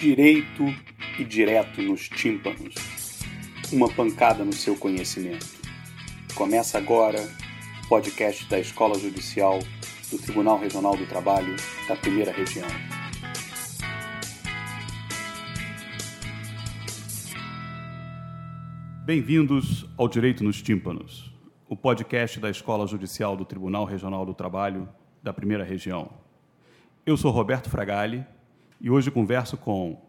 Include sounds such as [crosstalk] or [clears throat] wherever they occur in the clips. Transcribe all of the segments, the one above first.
direito e direto nos tímpanos. Uma pancada no seu conhecimento. Começa agora o podcast da Escola Judicial do Tribunal Regional do Trabalho da Primeira Região. Bem-vindos ao Direito nos Tímpanos, o podcast da Escola Judicial do Tribunal Regional do Trabalho da Primeira Região. Eu sou Roberto Fragali e hoje converso com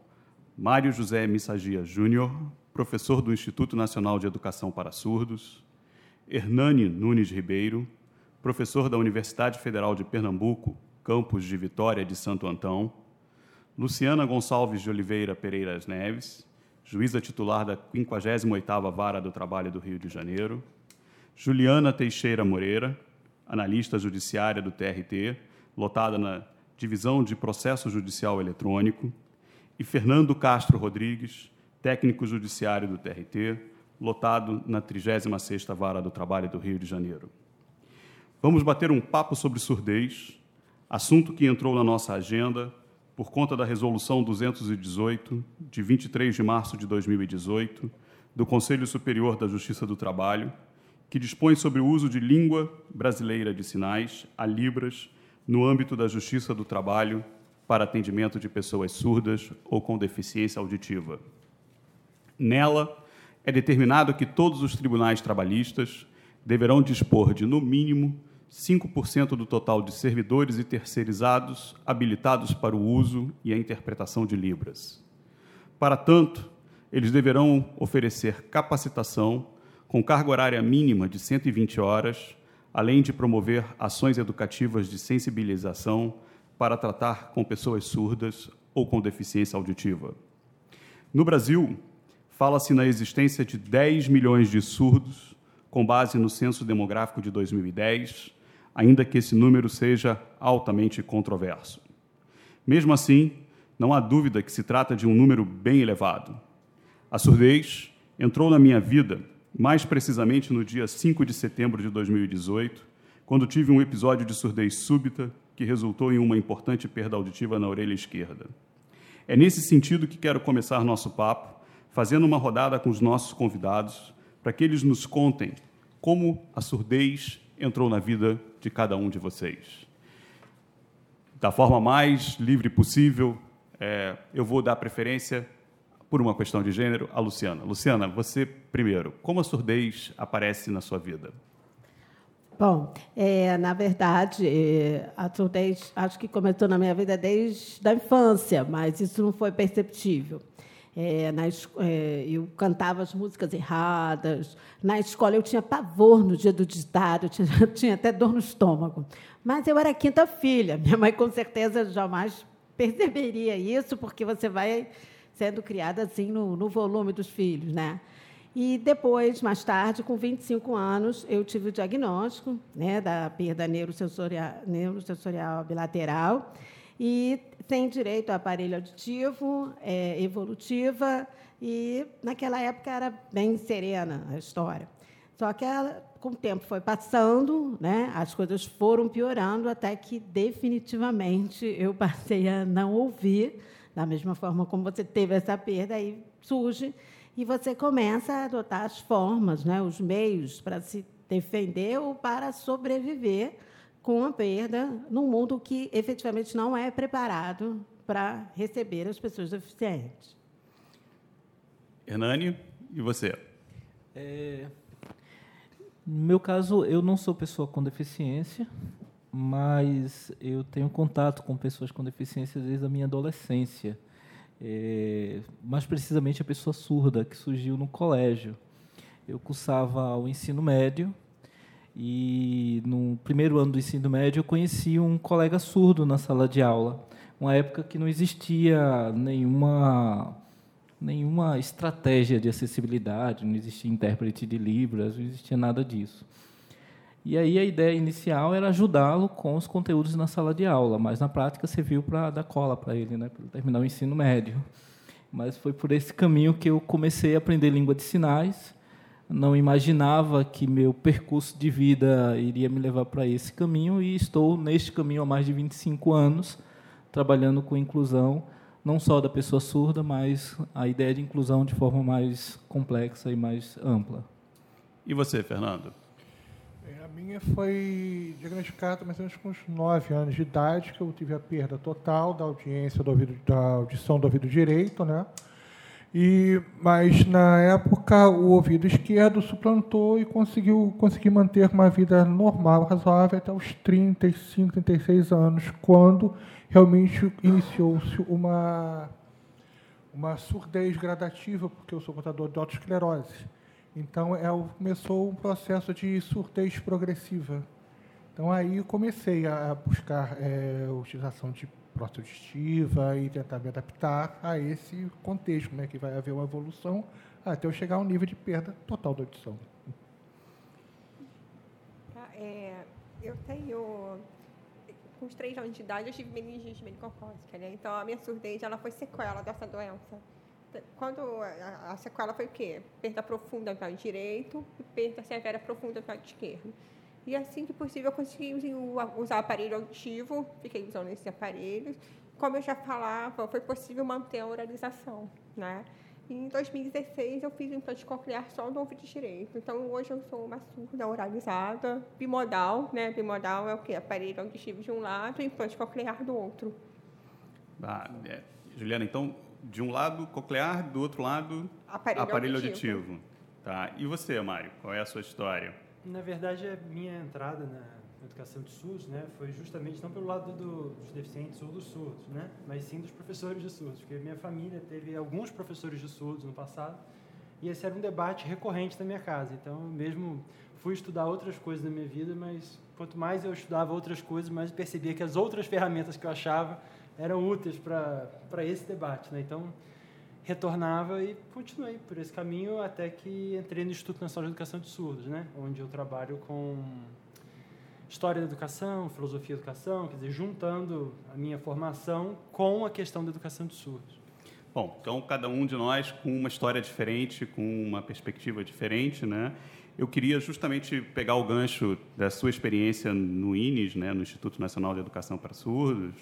Mário José Missagia Júnior, professor do Instituto Nacional de Educação para Surdos, Hernani Nunes Ribeiro, professor da Universidade Federal de Pernambuco, campus de Vitória de Santo Antão, Luciana Gonçalves de Oliveira Pereira Neves, juíza titular da 58ª Vara do Trabalho do Rio de Janeiro, Juliana Teixeira Moreira, analista judiciária do TRT, lotada na Divisão de Processo Judicial Eletrônico, e Fernando Castro Rodrigues, técnico judiciário do TRT, lotado na 36ª Vara do Trabalho do Rio de Janeiro. Vamos bater um papo sobre surdez, assunto que entrou na nossa agenda por conta da Resolução 218, de 23 de março de 2018, do Conselho Superior da Justiça do Trabalho, que dispõe sobre o uso de língua brasileira de sinais, a Libras, no âmbito da Justiça do Trabalho para atendimento de pessoas surdas ou com deficiência auditiva. Nela, é determinado que todos os tribunais trabalhistas deverão dispor de, no mínimo, 5% do total de servidores e terceirizados habilitados para o uso e a interpretação de Libras. Para tanto, eles deverão oferecer capacitação com carga horária mínima de 120 horas além de promover ações educativas de sensibilização para tratar com pessoas surdas ou com deficiência auditiva. No Brasil, fala-se na existência de 10 milhões de surdos, com base no censo demográfico de 2010, ainda que esse número seja altamente controverso. Mesmo assim, não há dúvida que se trata de um número bem elevado. A surdez entrou na minha vida mais precisamente no dia 5 de setembro de 2018, quando tive um episódio de surdez súbita que resultou em uma importante perda auditiva na orelha esquerda. É nesse sentido que quero começar nosso papo, fazendo uma rodada com os nossos convidados, para que eles nos contem como a surdez entrou na vida de cada um de vocês. Da forma mais livre possível, é, eu vou dar preferência por uma questão de gênero, a Luciana. Luciana, você primeiro, como a surdez aparece na sua vida? Bom, é, na verdade, é, a surdez acho que começou na minha vida desde a infância, mas isso não foi perceptível. É, na, é, eu cantava as músicas erradas. Na escola eu tinha pavor no dia do ditado, eu tinha, eu [laughs] tinha até dor no estômago. Mas eu era quinta filha. Minha mãe com certeza jamais perceberia isso, porque você vai sendo criada assim no, no volume dos filhos, né? E depois, mais tarde, com 25 anos, eu tive o diagnóstico né, da perda neurosensorial, neurosensorial bilateral e tem direito a aparelho auditivo, é, evolutiva, e naquela época era bem serena a história. Só que, ela, com o tempo foi passando, né, as coisas foram piorando, até que, definitivamente, eu passei a não ouvir da mesma forma como você teve essa perda, aí surge e você começa a adotar as formas, né, os meios para se defender ou para sobreviver com a perda num mundo que efetivamente não é preparado para receber as pessoas deficientes. Hernani, e você? É, no meu caso, eu não sou pessoa com deficiência, mas eu tenho contato com pessoas com deficiência desde a minha adolescência. É, mais precisamente a pessoa surda, que surgiu no colégio. Eu cursava o ensino médio e no primeiro ano do ensino médio eu conheci um colega surdo na sala de aula. Uma época que não existia nenhuma nenhuma estratégia de acessibilidade, não existia intérprete de libras, não existia nada disso. E aí a ideia inicial era ajudá-lo com os conteúdos na sala de aula, mas na prática serviu para dar cola para ele, né, para terminar o ensino médio. Mas foi por esse caminho que eu comecei a aprender língua de sinais. Não imaginava que meu percurso de vida iria me levar para esse caminho e estou neste caminho há mais de 25 anos, trabalhando com inclusão não só da pessoa surda, mas a ideia de inclusão de forma mais complexa e mais ampla. E você, Fernando? Minha foi diagnosticada mais ou menos com uns 9 anos de idade, que eu tive a perda total da audiência, do ouvido, da audição do ouvido direito, né? E, mas na época o ouvido esquerdo suplantou e conseguiu consegui manter uma vida normal, razoável até os 35, 36 anos, quando realmente iniciou-se uma uma surdez gradativa, porque eu sou portador de autoesclerose. Então é, começou um processo de surdez progressiva. Então aí comecei a buscar é, a utilização de prótese auditiva e tentar me adaptar a esse contexto, como é que vai haver uma evolução até eu chegar a um nível de perda total da audição. Tá, é, eu tenho, com os três anos de idade, eu tive meningite menicocócica, né? Então, a minha surdez, ela foi sequela dessa doença. Quando a, a sequela foi o quê? Perda profunda do lado direito e perda severa profunda do lado esquerdo. E assim que possível eu consegui usar aparelho auditivo, fiquei usando esses aparelhos. Como eu já falava, foi possível manter a oralização, né? E em 2016 eu fiz um implante coclear só no ouvido direito. Então hoje eu sou uma surda oralizada, bimodal, né? Bimodal é o quê? Aparelho auditivo de um lado e implante coclear do outro. Ah, é. Juliana, então, de um lado coclear, do outro lado aparelho, aparelho auditivo. auditivo. Tá. E você, Mário, qual é a sua história? Na verdade, a minha entrada na educação de surdos né, foi justamente não pelo lado do, dos deficientes ou dos surdos, né, mas sim dos professores de surdos, porque minha família teve alguns professores de surdos no passado e esse era um debate recorrente na minha casa. Então, mesmo fui estudar outras coisas na minha vida, mas quanto mais eu estudava outras coisas, mais eu percebia que as outras ferramentas que eu achava eram úteis para esse debate. Né? Então, retornava e continuei por esse caminho até que entrei no Instituto Nacional de Educação de Surdos, né? onde eu trabalho com história da educação, filosofia da educação, quer dizer, juntando a minha formação com a questão da educação de surdos. Bom, então cada um de nós com uma história diferente, com uma perspectiva diferente, né? Eu queria justamente pegar o gancho da sua experiência no INES, né, no Instituto Nacional de Educação para Surdos,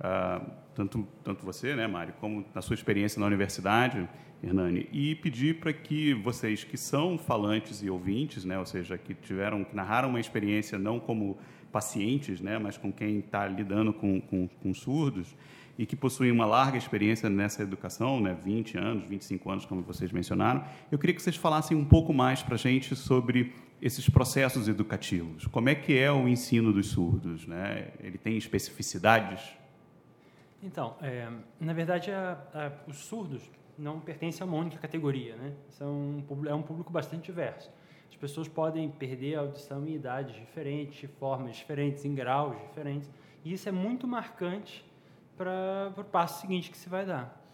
uh, tanto, tanto você, né, Mário, como na sua experiência na universidade, Hernani, e pedir para que vocês que são falantes e ouvintes, né, ou seja, que tiveram, que narraram uma experiência não como pacientes, né, mas com quem está lidando com, com, com surdos, e que possuem uma larga experiência nessa educação, né, 20 anos, 25 anos, como vocês mencionaram, eu queria que vocês falassem um pouco mais para a gente sobre esses processos educativos. Como é que é o ensino dos surdos? Né? Ele tem especificidades? Então, é, na verdade, a, a, os surdos não pertencem a uma única categoria, né? São é um público bastante diverso. As pessoas podem perder a audição em idades diferentes, formas diferentes, em graus diferentes, e isso é muito marcante para o passo seguinte que se vai dar.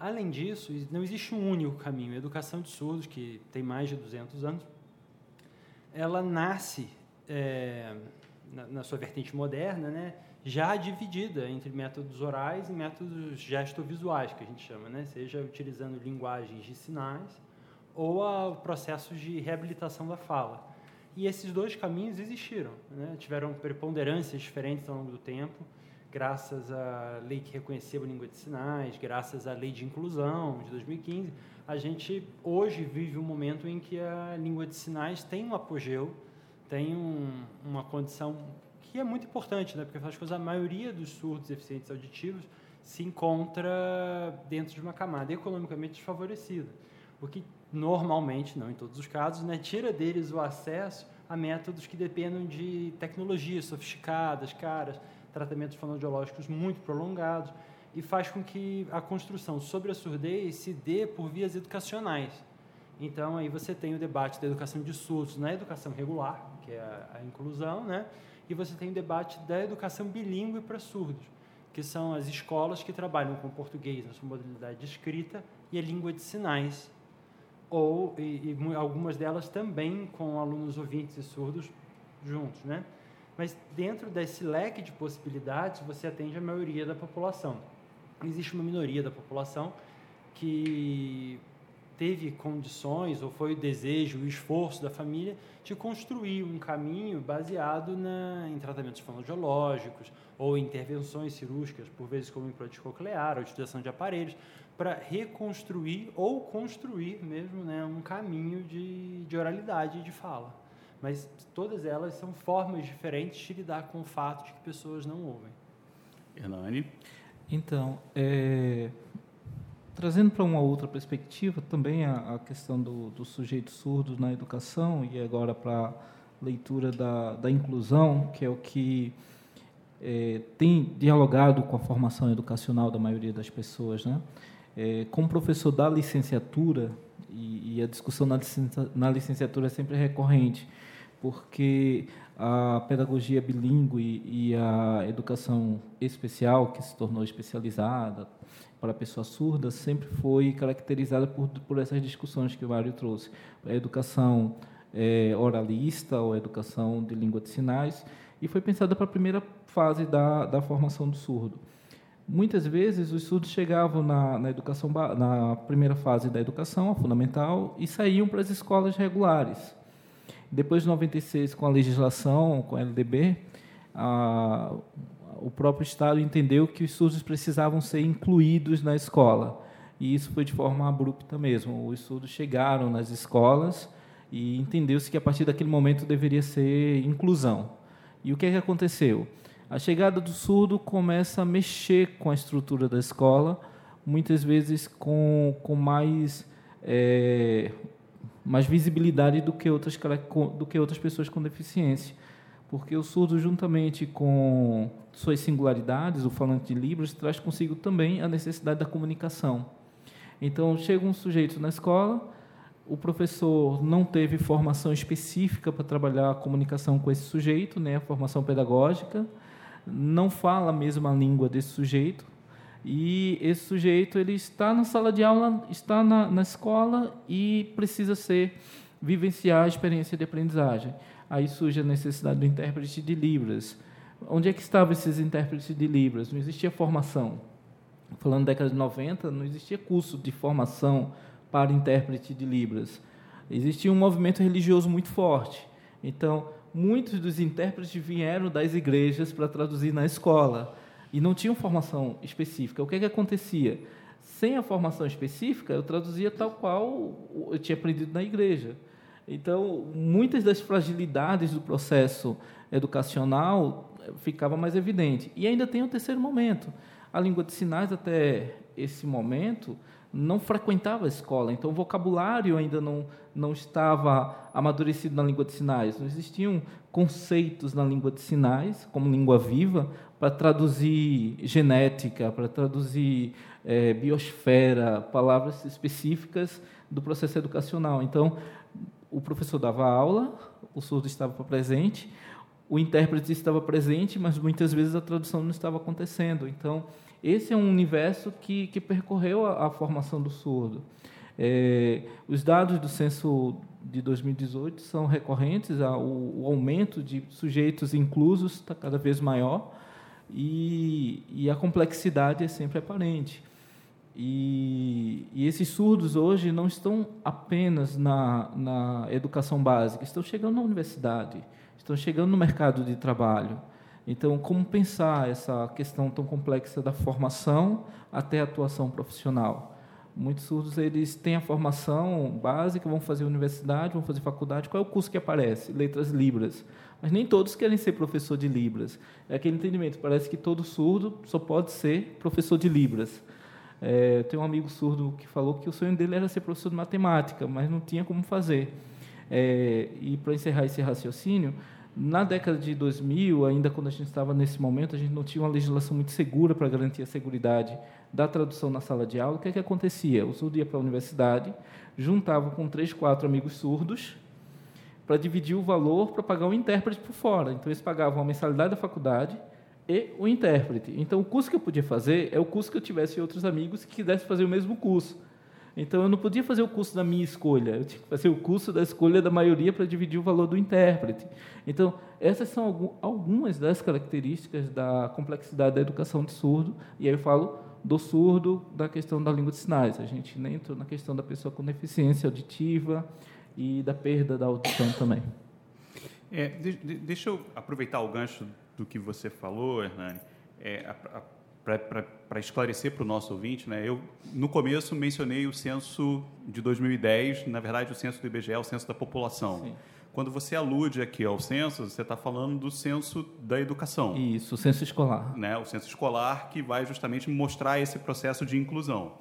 Além disso, não existe um único caminho. A educação de surdos, que tem mais de 200 anos, ela nasce é, na, na, sua vertente moderna, né, já dividida entre métodos orais e métodos gestovisuais, que a gente chama, né, seja utilizando linguagens de sinais ou processos de reabilitação da fala. E esses dois caminhos existiram, né, tiveram preponderâncias diferentes ao longo do tempo graças à lei que reconheceu a língua de sinais, graças à lei de inclusão de 2015, a gente hoje vive um momento em que a língua de sinais tem um apogeu, tem um, uma condição que é muito importante, né? porque afinal coisas, a maioria dos surdos deficientes auditivos se encontra dentro de uma camada economicamente desfavorecida, o que normalmente, não em todos os casos, né, tira deles o acesso a métodos que dependem de tecnologias sofisticadas, caras, tratamentos fonoaudiológicos muito prolongados e faz com que a construção sobre a surdez se dê por vias educacionais. Então, aí você tem o debate da educação de surdos na educação regular, que é a inclusão, né? E você tem o debate da educação bilíngue para surdos, que são as escolas que trabalham com português na sua modalidade de escrita e a língua de sinais, ou e, e algumas delas também com alunos ouvintes e surdos juntos, né? Mas dentro desse leque de possibilidades, você atende a maioria da população. Existe uma minoria da população que teve condições ou foi o desejo, o esforço da família de construir um caminho baseado na, em tratamentos fonoaudiológicos ou intervenções cirúrgicas, por vezes como implante coclear, ou utilização de aparelhos, para reconstruir ou construir mesmo né, um caminho de, de oralidade e de fala. Mas todas elas são formas diferentes de lidar com o fato de que pessoas não ouvem. Hernani? Então, é, trazendo para uma outra perspectiva, também a, a questão do, do, sujeito surdo na educação, e agora para a leitura da, da inclusão, que é o que é, tem dialogado com a formação educacional da maioria das pessoas. Né? É, como professor da licenciatura, e, e a discussão na, na licenciatura é sempre recorrente, porque a pedagogia bilíngue e a educação especial, que se tornou especializada para pessoas surdas, sempre foi caracterizada por, por essas discussões que o Mário trouxe. A educação é, oralista ou a educação de língua de sinais, e foi pensada para a primeira fase da, da formação do surdo. Muitas vezes os surdos chegavam na, na educação na primeira fase da educação, a fundamental, e saíam para as escolas regulares. Depois de 96, com a legislação, com a LDB, a, o próprio Estado entendeu que os surdos precisavam ser incluídos na escola. E isso foi de forma abrupta mesmo. Os surdos chegaram nas escolas e entendeu-se que a partir daquele momento deveria ser inclusão. E o que, é que aconteceu? A chegada do surdo começa a mexer com a estrutura da escola, muitas vezes com, com mais é, mais visibilidade do que outras do que outras pessoas com deficiência, porque o surdo juntamente com suas singularidades, o falante de libras traz consigo também a necessidade da comunicação. Então chega um sujeito na escola, o professor não teve formação específica para trabalhar a comunicação com esse sujeito, né, a formação pedagógica, não fala a mesma língua desse sujeito, e esse sujeito ele está na sala de aula, está na, na escola e precisa ser vivenciar a experiência de aprendizagem. Aí surge a necessidade do intérprete de Libras. Onde é que estavam esses intérpretes de Libras? Não existia formação. Falando da década de 90, não existia curso de formação para intérprete de Libras. Existia um movimento religioso muito forte. Então, muitos dos intérpretes vieram das igrejas para traduzir na escola e não tinham formação específica. O que, é que acontecia? Sem a formação específica, eu traduzia tal qual eu tinha aprendido na igreja. Então, muitas das fragilidades do processo educacional ficava mais evidente. E ainda tem o terceiro momento. A língua de sinais, até esse momento, não frequentava a escola, então o vocabulário ainda não, não estava amadurecido na língua de sinais. Não existiam conceitos na língua de sinais, como língua viva, para traduzir genética, para traduzir é, biosfera, palavras específicas do processo educacional. Então, o professor dava aula, o surdo estava presente, o intérprete estava presente, mas muitas vezes a tradução não estava acontecendo. Então, esse é um universo que, que percorreu a, a formação do surdo. É, os dados do censo de 2018 são recorrentes, a, o, o aumento de sujeitos inclusos está cada vez maior e, e a complexidade é sempre aparente. E, e, esses surdos hoje não estão apenas na, na educação básica, estão chegando na universidade, estão chegando no mercado de trabalho. Então, como pensar essa questão tão complexa da formação até a atuação profissional? Muitos surdos eles têm a formação básica, vão fazer universidade, vão fazer faculdade. Qual é o curso que aparece? Letras Libras. Mas nem todos querem ser professor de Libras. É aquele entendimento, parece que todo surdo só pode ser professor de Libras. É, tem um amigo surdo que falou que o sonho dele era ser professor de matemática, mas não tinha como fazer. É, e para encerrar esse raciocínio, na década de 2000, ainda quando a gente estava nesse momento, a gente não tinha uma legislação muito segura para garantir a segurança da tradução na sala de aula. O que, é que acontecia? O surdo ia para a universidade, juntava com três, quatro amigos surdos, para dividir o valor para pagar o intérprete por fora. Então, eles pagavam a mensalidade da faculdade e o intérprete. Então, o curso que eu podia fazer é o curso que eu tivesse outros amigos que quisessem fazer o mesmo curso. Então, eu não podia fazer o curso da minha escolha, eu tinha que fazer o curso da escolha da maioria para dividir o valor do intérprete. Então, essas são algumas das características da complexidade da educação de surdo, e aí eu falo do surdo da questão da língua de sinais. A gente nem entrou na questão da pessoa com deficiência auditiva e da perda da audição também. É, de, de, deixa eu aproveitar o gancho do que você falou, Hernani, é, para esclarecer para o nosso ouvinte. Né, eu, no começo, mencionei o censo de 2010, na verdade, o censo do IBGE é o censo da população. Sim. Quando você alude aqui ao censo, você está falando do censo da educação. Isso, o censo escolar. Né? O censo escolar que vai justamente mostrar esse processo de inclusão.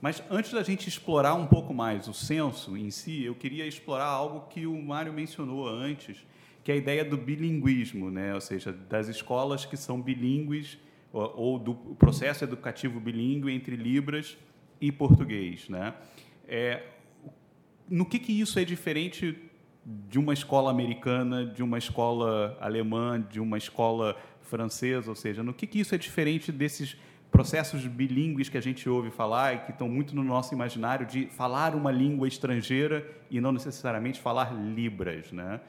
Mas antes da gente explorar um pouco mais o censo em si, eu queria explorar algo que o Mário mencionou antes, que é a ideia do bilinguismo, né? ou seja, das escolas que são bilíngues ou, do processo educativo bilíngue entre Libras e português. Né? É, no que, que isso é diferente de uma escola americana, de uma escola alemã, de uma escola francesa, ou seja, no que, que isso é diferente desses processos bilíngues que a gente ouve falar e que estão muito no nosso imaginário de falar uma língua estrangeira e não necessariamente falar libras, né?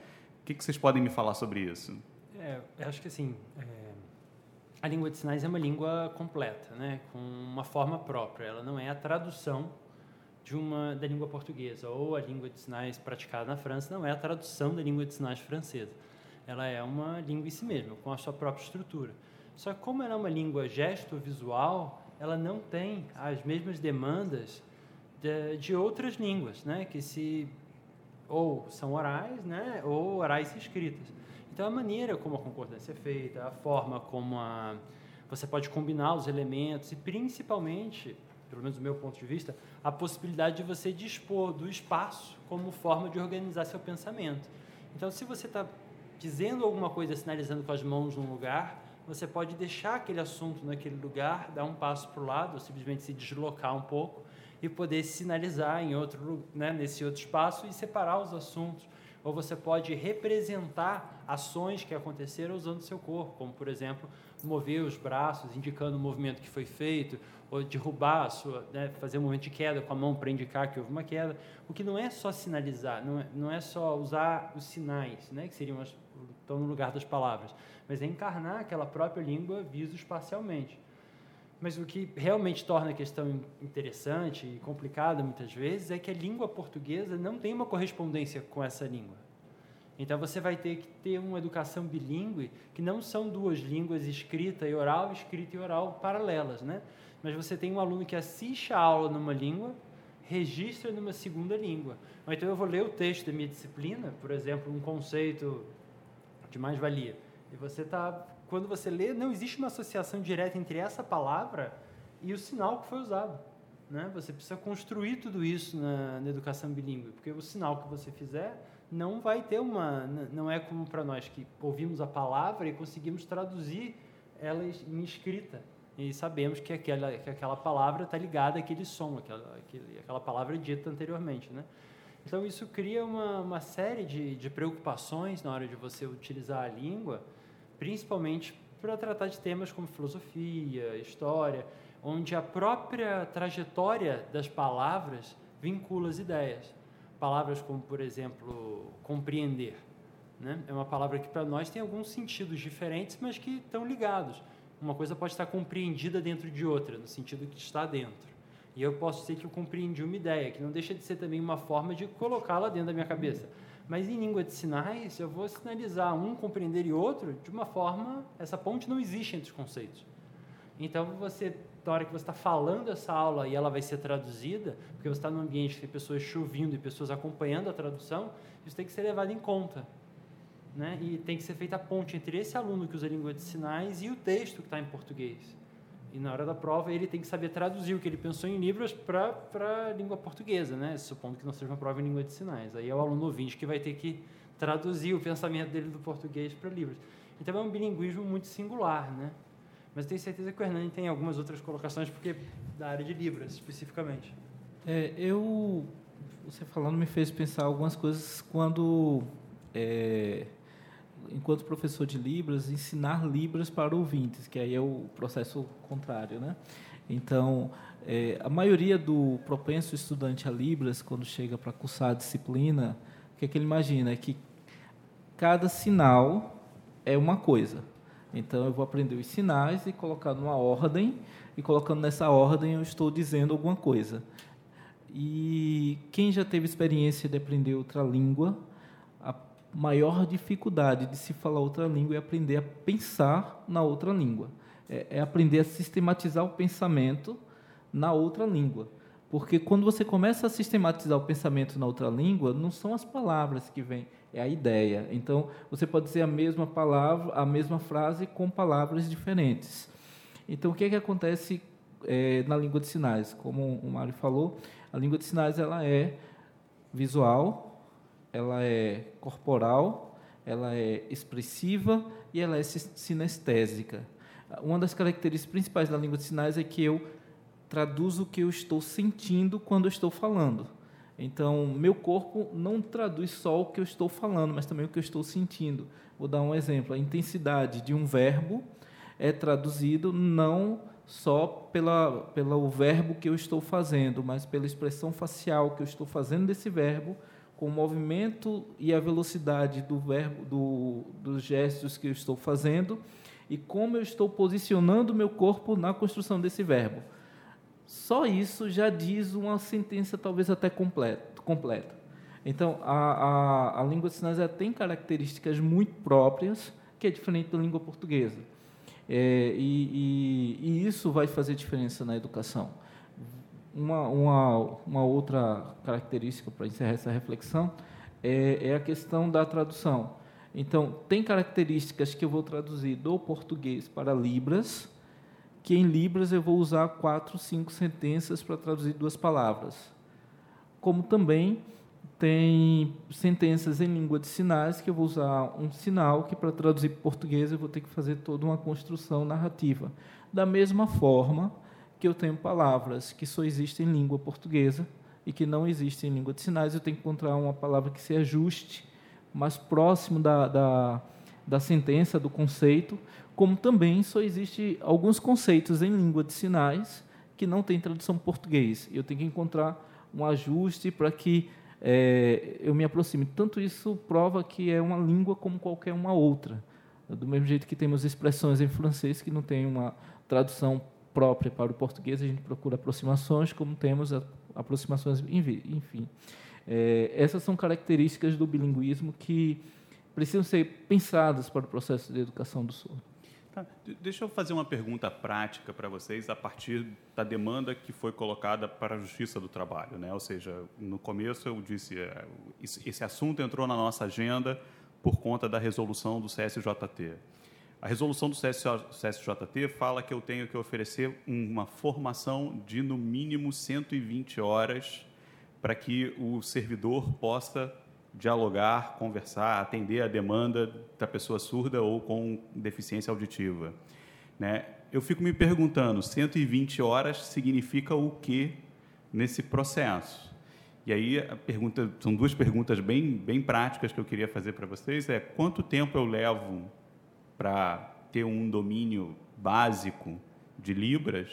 O que, que vocês podem me falar sobre isso? É, acho que assim, é, a língua de sinais é uma língua completa, né? Com uma forma própria. Ela não é a tradução de uma da língua portuguesa ou a língua de sinais praticada na França não é a tradução da língua de sinais francesa. Ela é uma língua em si mesma, com a sua própria estrutura. Só que como ela é uma língua gesto-visual, ela não tem as mesmas demandas de, de, outras línguas, né? Que se ou são orais, né? Ou orais escritas. Então a maneira como a concordância é feita, a forma como a você pode combinar os elementos e principalmente pelo menos do meu ponto de vista, a possibilidade de você dispor do espaço como forma de organizar seu pensamento. Então, se você está dizendo alguma coisa, sinalizando com as mãos num lugar, você pode deixar aquele assunto naquele lugar, dar um passo para o lado, ou simplesmente se deslocar um pouco e poder sinalizar em outro, né, nesse outro espaço e separar os assuntos. Ou você pode representar ações que aconteceram usando seu corpo, como, por exemplo, mover os braços, indicando o movimento que foi feito, ou derrubar sua, né, fazer um movimento de queda com a mão para indicar que houve uma queda. O que não é só sinalizar, não é, não é só usar os sinais, né, que seriam as, estão no lugar das palavras, mas é encarnar aquela própria língua viso-espacialmente. Mas o que realmente torna a questão interessante e complicada muitas vezes é que a língua portuguesa não tem uma correspondência com essa língua. Então você vai ter que ter uma educação bilíngue, que não são duas línguas escrita e oral, escrita e oral paralelas, né? Mas você tem um aluno que assiste a aula numa língua, registra numa segunda língua. Ou então eu vou ler o texto da minha disciplina, por exemplo, um conceito de mais-valia. E você está, quando você lê, não existe uma associação direta entre essa palavra e o sinal que foi usado. Né? Você precisa construir tudo isso na, na educação bilíngue, porque o sinal que você fizer não vai ter uma. Não é como para nós que ouvimos a palavra e conseguimos traduzir ela em escrita. E sabemos que aquela, que aquela palavra está ligada àquele som, aquela, aquela palavra dita anteriormente. Né? Então, isso cria uma, uma série de, de preocupações na hora de você utilizar a língua, principalmente para tratar de temas como filosofia, história, onde a própria trajetória das palavras vincula as ideias. Palavras como, por exemplo, compreender. Né? É uma palavra que para nós tem alguns sentidos diferentes, mas que estão ligados. Uma coisa pode estar compreendida dentro de outra, no sentido que está dentro. E eu posso dizer que eu compreendi uma ideia, que não deixa de ser também uma forma de colocá-la dentro da minha cabeça. Mas em língua de sinais, eu vou sinalizar um compreender e outro de uma forma. Essa ponte não existe entre os conceitos. Então, você na hora que você está falando essa aula e ela vai ser traduzida, porque você está num ambiente que tem pessoas chovendo e pessoas acompanhando a tradução, isso tem que ser levado em conta. Né? E tem que ser feita a ponte entre esse aluno que usa língua de sinais e o texto que está em português. E na hora da prova ele tem que saber traduzir o que ele pensou em Libras para a língua portuguesa, né? supondo que não seja uma prova em língua de sinais. Aí é o aluno ouvinte que vai ter que traduzir o pensamento dele do português para Libras. Então é um bilinguismo muito singular, né? Mas tenho certeza que o Hernani tem algumas outras colocações, porque da área de Libras, especificamente. É, eu, você falando me fez pensar algumas coisas quando, é, enquanto professor de Libras, ensinar Libras para ouvintes, que aí é o processo contrário, né? Então, é, a maioria do propenso estudante a Libras, quando chega para cursar a disciplina, o que, é que ele imagina? É que cada sinal é uma coisa. Então, eu vou aprender os sinais e colocar numa ordem, e colocando nessa ordem eu estou dizendo alguma coisa. E quem já teve experiência de aprender outra língua, maior dificuldade de se falar outra língua é aprender a pensar na outra língua. É, é aprender a sistematizar o pensamento na outra língua. Porque quando você começa a sistematizar o pensamento na outra língua, não são as palavras que vêm, é a ideia. Então, você pode dizer a mesma palavra, a mesma frase com palavras diferentes. Então, o que, é que acontece é, na língua de sinais? Como o Mário falou, a língua de sinais ela é visual, ela é corporal, ela é expressiva e ela é sinestésica. Uma das características principais da língua de sinais é que eu traduzo o que eu estou sentindo quando eu estou falando. Então, meu corpo não traduz só o que eu estou falando, mas também o que eu estou sentindo. Vou dar um exemplo: a intensidade de um verbo é traduzido não só pela, pelo verbo que eu estou fazendo, mas pela expressão facial que eu estou fazendo desse verbo, com o movimento e a velocidade do verbo, do, dos gestos que eu estou fazendo e como eu estou posicionando o meu corpo na construção desse verbo. Só isso já diz uma sentença talvez até completa. completa. Então, a, a, a língua de sinais tem características muito próprias, que é diferente da língua portuguesa. É, e, e, e, isso vai fazer diferença na educação. Uma, uma, uma outra característica para encerrar essa reflexão é, é, a questão da tradução. Então, tem características que eu vou traduzir do português para Libras, que em Libras eu vou usar quatro, cinco sentenças para traduzir duas palavras. Como também tem sentenças em língua de sinais que eu vou usar um sinal que para traduzir para português eu vou ter que fazer toda uma construção narrativa. Da mesma forma que eu tenho palavras que só existem em língua portuguesa e que não existem em língua de sinais, eu tenho que encontrar uma palavra que se ajuste mais próximo da, da, da sentença, do conceito, como também só existe alguns conceitos em língua de sinais que não tem tradução português. Eu tenho que encontrar um ajuste para que é, eu me aproxime. Tanto isso prova que é uma língua como qualquer uma outra. Do mesmo jeito que temos expressões em francês que não tem uma tradução própria para o português, a gente procura aproximações, como temos aproximações, enfim. É, essas são características do bilinguismo que precisam ser pensadas para o processo de educação do surdo. Tá. Deixa eu fazer uma pergunta prática para vocês a partir da demanda que foi colocada para a Justiça do Trabalho. Né? Ou seja, no começo eu disse, é, esse assunto entrou na nossa agenda por conta da resolução do CSJT. A resolução do CSJT fala que eu tenho que oferecer uma formação de, no mínimo, 120 horas para que o servidor possa dialogar, conversar, atender a demanda da pessoa surda ou com deficiência auditiva. Né? Eu fico me perguntando, 120 horas significa o que nesse processo? E aí a pergunta, são duas perguntas bem, bem práticas que eu queria fazer para vocês, é quanto tempo eu levo para ter um domínio básico de Libras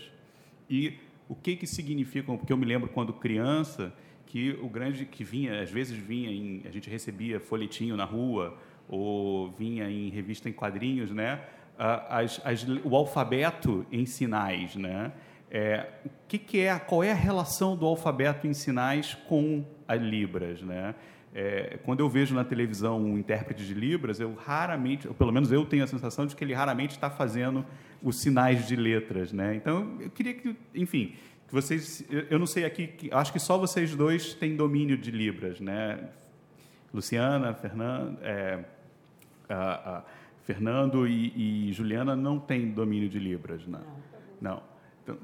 e o que que significam, porque eu me lembro quando criança, que o grande que vinha, às vezes vinha em, a gente recebia folhetinho na rua ou vinha em revista em quadrinhos, né? As, as, o alfabeto em sinais, né? É, o que, que, é, qual é a relação do alfabeto em sinais com as libras, né? É, quando eu vejo na televisão um intérprete de libras, eu raramente, ou pelo menos eu tenho a sensação de que ele raramente está fazendo os sinais de letras, né? Então eu queria que, enfim, que vocês, eu não sei aqui, acho que só vocês dois têm domínio de Libras, né? Luciana, Fernando, é, a, a Fernando e, e, Juliana não têm domínio de Libras, né? não. Não. Então,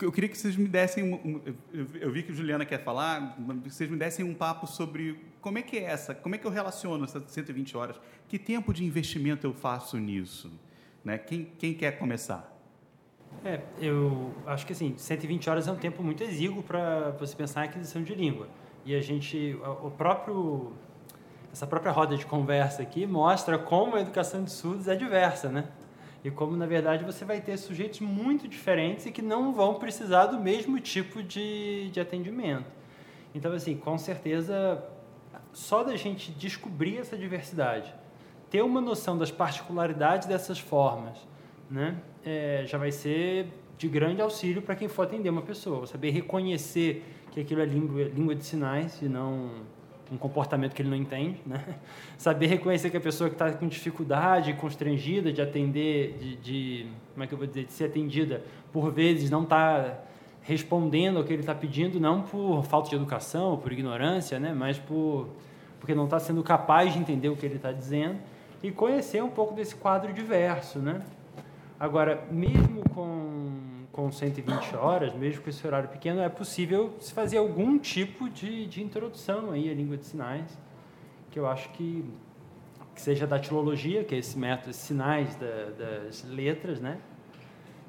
eu queria que vocês me dessem, um, eu vi que Juliana quer falar, que vocês me dessem um papo sobre como é que é essa, como é que eu relaciono essas 120 horas, que tempo de investimento eu faço nisso, né? Quem, quem quer começar? É, eu acho que assim, 120 horas é um tempo muito exíguo para você pensar em aquisição de língua. E a gente, o próprio, essa própria roda de conversa aqui mostra como a educação de surdos é diversa, né? E como, na verdade, você vai ter sujeitos muito diferentes e que não vão precisar do mesmo tipo de, de atendimento. Então, assim, com certeza, só da gente descobrir essa diversidade, ter uma noção das particularidades dessas formas, né, é, já vai ser de grande auxílio para quem for atender uma pessoa. Saber reconhecer que aquilo é língua, língua de sinais e não um comportamento que ele não entende, né? [laughs] Saber reconhecer que a pessoa que está com dificuldade, constrangida de atender, de, de, como é que eu vou dizer, de ser atendida, por vezes não está respondendo ao que ele está pedindo, não por falta de educação, por ignorância, né? Mas por porque não está sendo capaz de entender o que ele está dizendo e conhecer um pouco desse quadro diverso, né? Agora, mesmo com com 120 horas, mesmo com esse horário pequeno, é possível se fazer algum tipo de, de introdução aí à língua de sinais, que eu acho que, que seja da tilologia, que é esse método, sinais da, das letras, né?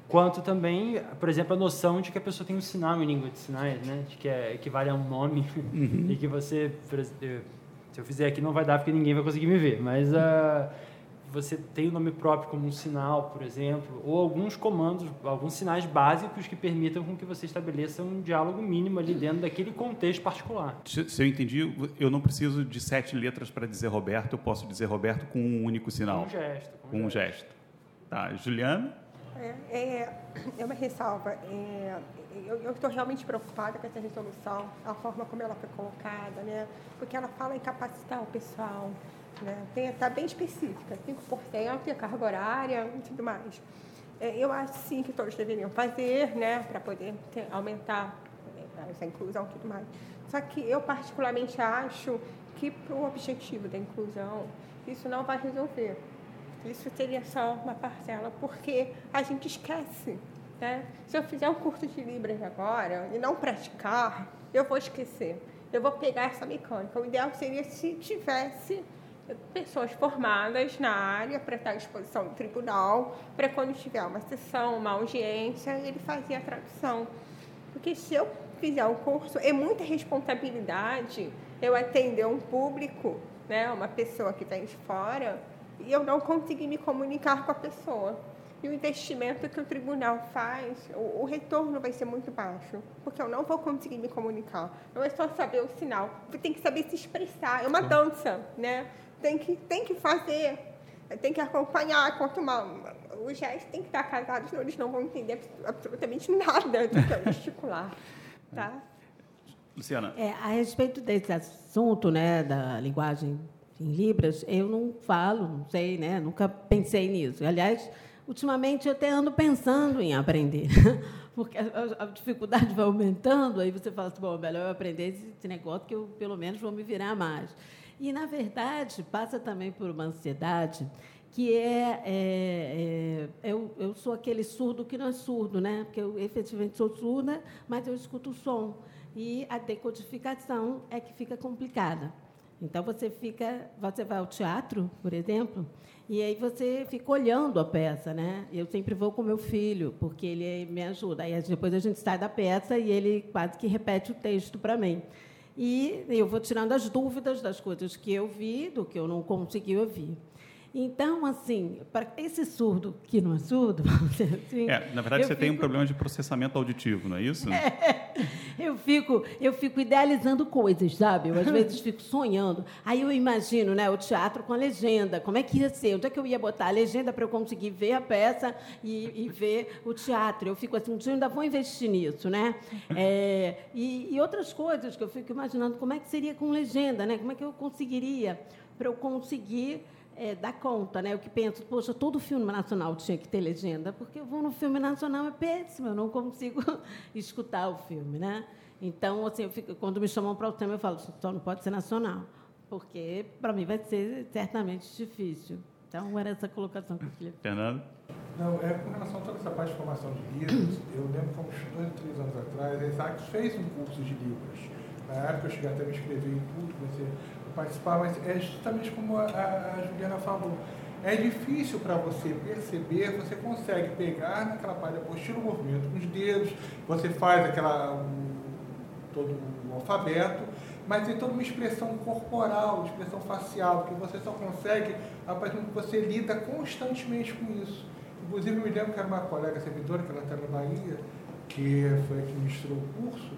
Quanto também, por exemplo, a noção de que a pessoa tem um sinal em língua de sinais, né? De que é, equivale a um nome uhum. [laughs] e que você, se eu fizer aqui não vai dar porque ninguém vai conseguir me ver, mas uh, você tem o nome próprio como um sinal, por exemplo, ou alguns comandos, alguns sinais básicos que permitam com que você estabeleça um diálogo mínimo ali dentro daquele contexto particular. Se eu entendi, eu não preciso de sete letras para dizer Roberto, eu posso dizer Roberto com um único sinal. Com um gesto. Com, um gesto. gesto. Tá, Juliana? É, é, é uma ressalva. É, eu estou realmente preocupada com essa resolução, a forma como ela foi colocada, né? porque ela fala em capacitar o pessoal, né? Está bem específica, 5% e a carga horária e tudo mais. É, eu acho sim que todos deveriam fazer, né, para poder ter, aumentar é, essa inclusão e tudo mais. Só que eu particularmente acho que para o objetivo da inclusão, isso não vai resolver. Isso seria só uma parcela, porque a gente esquece. Né? Se eu fizer um curso de Libras agora e não praticar, eu vou esquecer. Eu vou pegar essa mecânica. O ideal seria se tivesse pessoas formadas na área para estar à disposição do tribunal, para quando tiver uma sessão, uma audiência, ele fazer a tradução. Porque se eu fizer um curso, é muita responsabilidade eu atender um público, né, uma pessoa que vem de fora, e eu não conseguir me comunicar com a pessoa. E o investimento que o tribunal faz, o, o, retorno vai ser muito baixo, porque eu não vou conseguir me comunicar. Não é só saber o sinal, você tem que saber se expressar. É uma dança, né? tem que, tem que fazer, tem que acompanhar, quanto uma, os gestos têm que estar casados, senão eles não vão entender absolutamente nada do que é [laughs] gesticular. Tá? Luciana. É, a respeito desse assunto, né, da linguagem em Libras, eu não falo, não sei, né, nunca pensei nisso. Aliás, ultimamente eu até ando pensando em aprender, [laughs] porque a, dificuldade vai aumentando, aí você fala assim, bom, melhor eu aprender esse negócio que eu, pelo menos, vou me virar mais. E, na verdade, passa também por uma ansiedade que é, é, é eu, eu, sou aquele surdo que não é surdo, né? Porque eu efetivamente sou surda, mas eu escuto o som. E a decodificação é que fica complicada. Então você fica, você vai ao teatro, por exemplo, e aí você fica olhando a peça, né? Eu sempre vou com meu filho, porque ele me ajuda. Aí depois a gente sai da peça e ele quase que repete o texto para mim. E eu vou tirando as dúvidas das coisas que eu vi, do que eu não consegui ouvir. Então, assim, para esse surdo que não é surdo, [laughs] assim, é, na verdade, você fico... tem um problema de processamento auditivo, não é isso? É, eu fico, eu fico idealizando coisas, sabe? Eu às [laughs] vezes fico sonhando. Aí eu imagino, né, o teatro com a legenda. Como é que ia ser? Onde é que eu ia botar a legenda para eu conseguir ver a peça e, e, ver o teatro? Eu fico assim, um dia ainda vou investir nisso, né? [laughs] É, e, e outras coisas que eu fico imaginando, como é que seria com legenda, né? Como é que eu conseguiria para eu conseguir é, dar conta, né? Eu que penso, poxa, todo filme nacional tinha que ter legenda, porque eu vou no filme nacional é péssimo, eu não consigo [laughs] escutar o filme, né? Então, assim, fico, quando me chamam para o tema, eu falo, só não pode ser nacional, porque para mim vai ser certamente difícil. Então, era essa colocação que eu queria. Fernando? Não, é com relação a toda essa parte de formação de livros, eu lembro que uns dois, três anos atrás, a Isaac fez um curso de livros. Na época eu cheguei até a me inscrever em tudo, comecei participar, mas é justamente como a, a Juliana falou. É difícil para você perceber, você consegue pegar naquela parte da apostila o movimento com os dedos, você faz aquela um, todo o um alfabeto, mas tem toda uma expressão corporal, expressão facial, que você só consegue a partir do que você lida constantemente com isso. Inclusive, eu me lembro que era uma colega servidora, que ela está na Bahia, que foi a que ministrou o curso,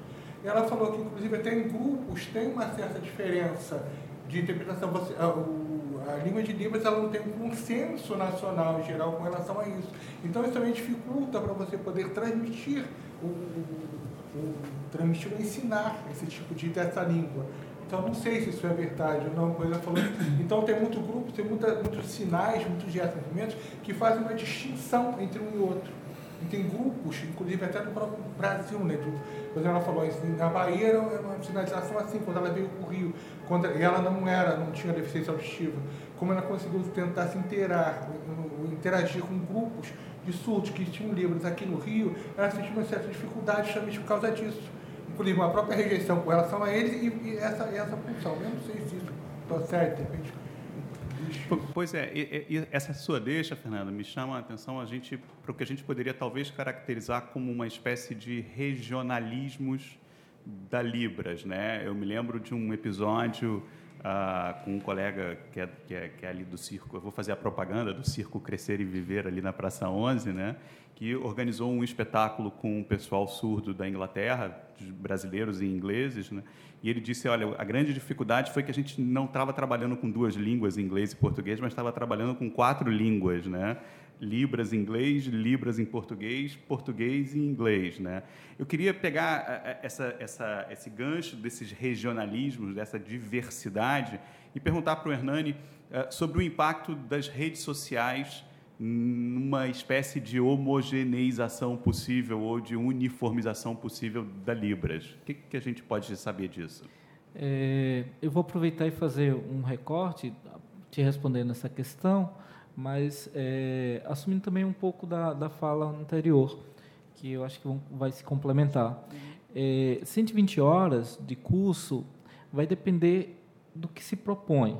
ela falou que, inclusive, até em grupos tem uma certa diferença de interpretação. Você, a, o, a língua de Libras ela não tem um consenso nacional em geral com relação a isso. Então isso também dificulta para você poder transmitir o, o, transmitir ou ensinar esse tipo de dessa língua. Então não sei se isso é verdade ou não, coisa falando. Então tem muito grupo, tem muita, muitos sinais, muitos gestos, que fazem uma distinção entre um e outro. E tem grupos, inclusive até no próprio Brasil, né? Do, quando ela falou assim, na Bahia era uma sinalização assim, quando ela veio para o Rio, quando ela não era, não tinha deficiência auditiva, como ela conseguiu tentar se interar, interagir com grupos de surdos que tinham livros aqui no Rio, ela sentiu uma certa dificuldade justamente por causa disso. Inclusive uma própria rejeição com relação a eles e, e essa, essa função. Eu não sei se isso certo, de repente. Pois é, e, e essa sua deixa, Fernanda, me chama a atenção a gente para o que a gente poderia talvez caracterizar como uma espécie de regionalismos da Libras, né? Eu me lembro de um episódio uh, com um colega que é, que, é, que é ali do circo, eu vou fazer a propaganda do circo Crescer e Viver ali na Praça 11, né? Que organizou um espetáculo com o pessoal surdo da Inglaterra, brasileiros e ingleses, né? E ele disse, olha, a grande dificuldade foi que a gente não estava trabalhando com duas línguas, inglês e português, mas estava trabalhando com quatro línguas, né? Libras em inglês, Libras em português, português e inglês, né? Eu queria pegar eh, eh, essa, essa, esse gancho desses regionalismos, dessa diversidade, e perguntar para o Hernani uh, sobre o impacto das redes sociais numa espécie de homogeneização possível ou de uniformização possível da Libras. O que, que a gente pode saber disso? É, eu vou aproveitar e fazer um recorte, te respondendo essa questão, mas é, assumindo também um pouco da, da fala anterior, que eu acho que vão, vai se complementar. É, 120 horas de curso vai depender do que se propõe.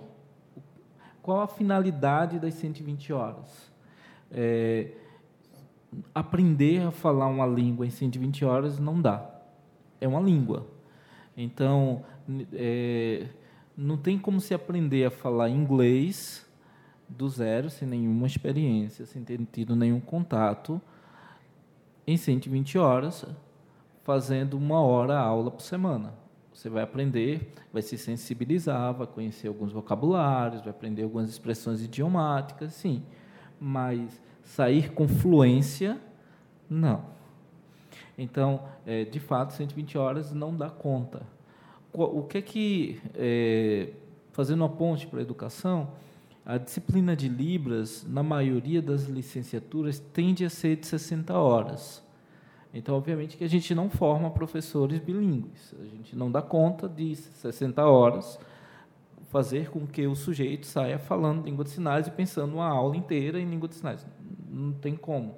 Qual a finalidade das 120 horas? É, aprender a falar uma língua em 120 horas não dá. É uma língua. Então, é, não tem como se aprender a falar inglês do zero, sem nenhuma experiência, sem ter tido nenhum contato, em 120 horas, fazendo uma hora aula por semana. Você vai aprender, vai se sensibilizar, vai conhecer alguns vocabulários, vai aprender algumas expressões idiomáticas, sim mas sair com fluência, não. Então, é, de fato, 120 horas não dá conta. O que é que, é, fazendo uma ponte para a educação, a disciplina de Libras, na maioria das licenciaturas, tende a ser de 60 horas. Então, obviamente que a gente não forma professores bilíngues. A gente não dá conta de 60 horas fazer com que o sujeito saia falando língua de sinais e pensando uma aula inteira em língua de sinais. Não tem como.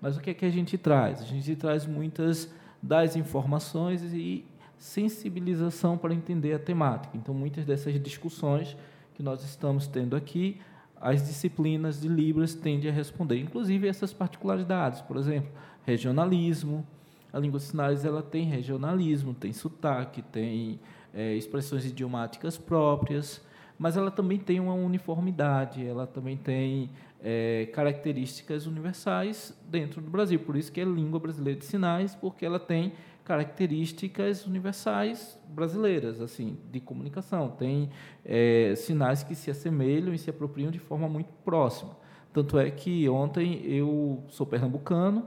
Mas o que é que a gente traz? A gente traz muitas das informações e sensibilização para entender a temática. Então, muitas dessas discussões que nós estamos tendo aqui, as disciplinas de Libras tendem a responder, inclusive essas particularidades, por exemplo, regionalismo. A língua de sinais ela tem regionalismo, tem sotaque, tem é, expressões idiomáticas próprias, mas ela também tem uma uniformidade, ela também tem é, características universais dentro do Brasil. Por isso que é língua brasileira de sinais, porque ela tem características universais brasileiras, assim, de comunicação. Tem é, sinais que se assemelham e se apropriam de forma muito próxima. Tanto é que ontem eu sou pernambucano,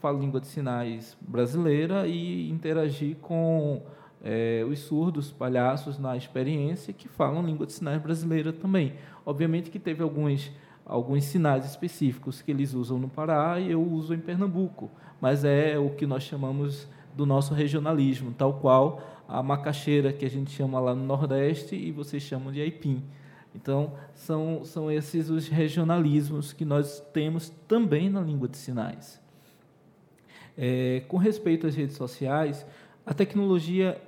falo língua de sinais brasileira e interagi com é, os surdos, palhaços na experiência que falam língua de sinais brasileira também. Obviamente que teve alguns alguns sinais específicos que eles usam no Pará e eu uso em Pernambuco, mas é o que nós chamamos do nosso regionalismo, tal qual a macaxeira que a gente chama lá no Nordeste e vocês chamam de aipim. Então, são, são esses os regionalismos que nós temos também na língua de sinais. É, com respeito às redes sociais, a tecnologia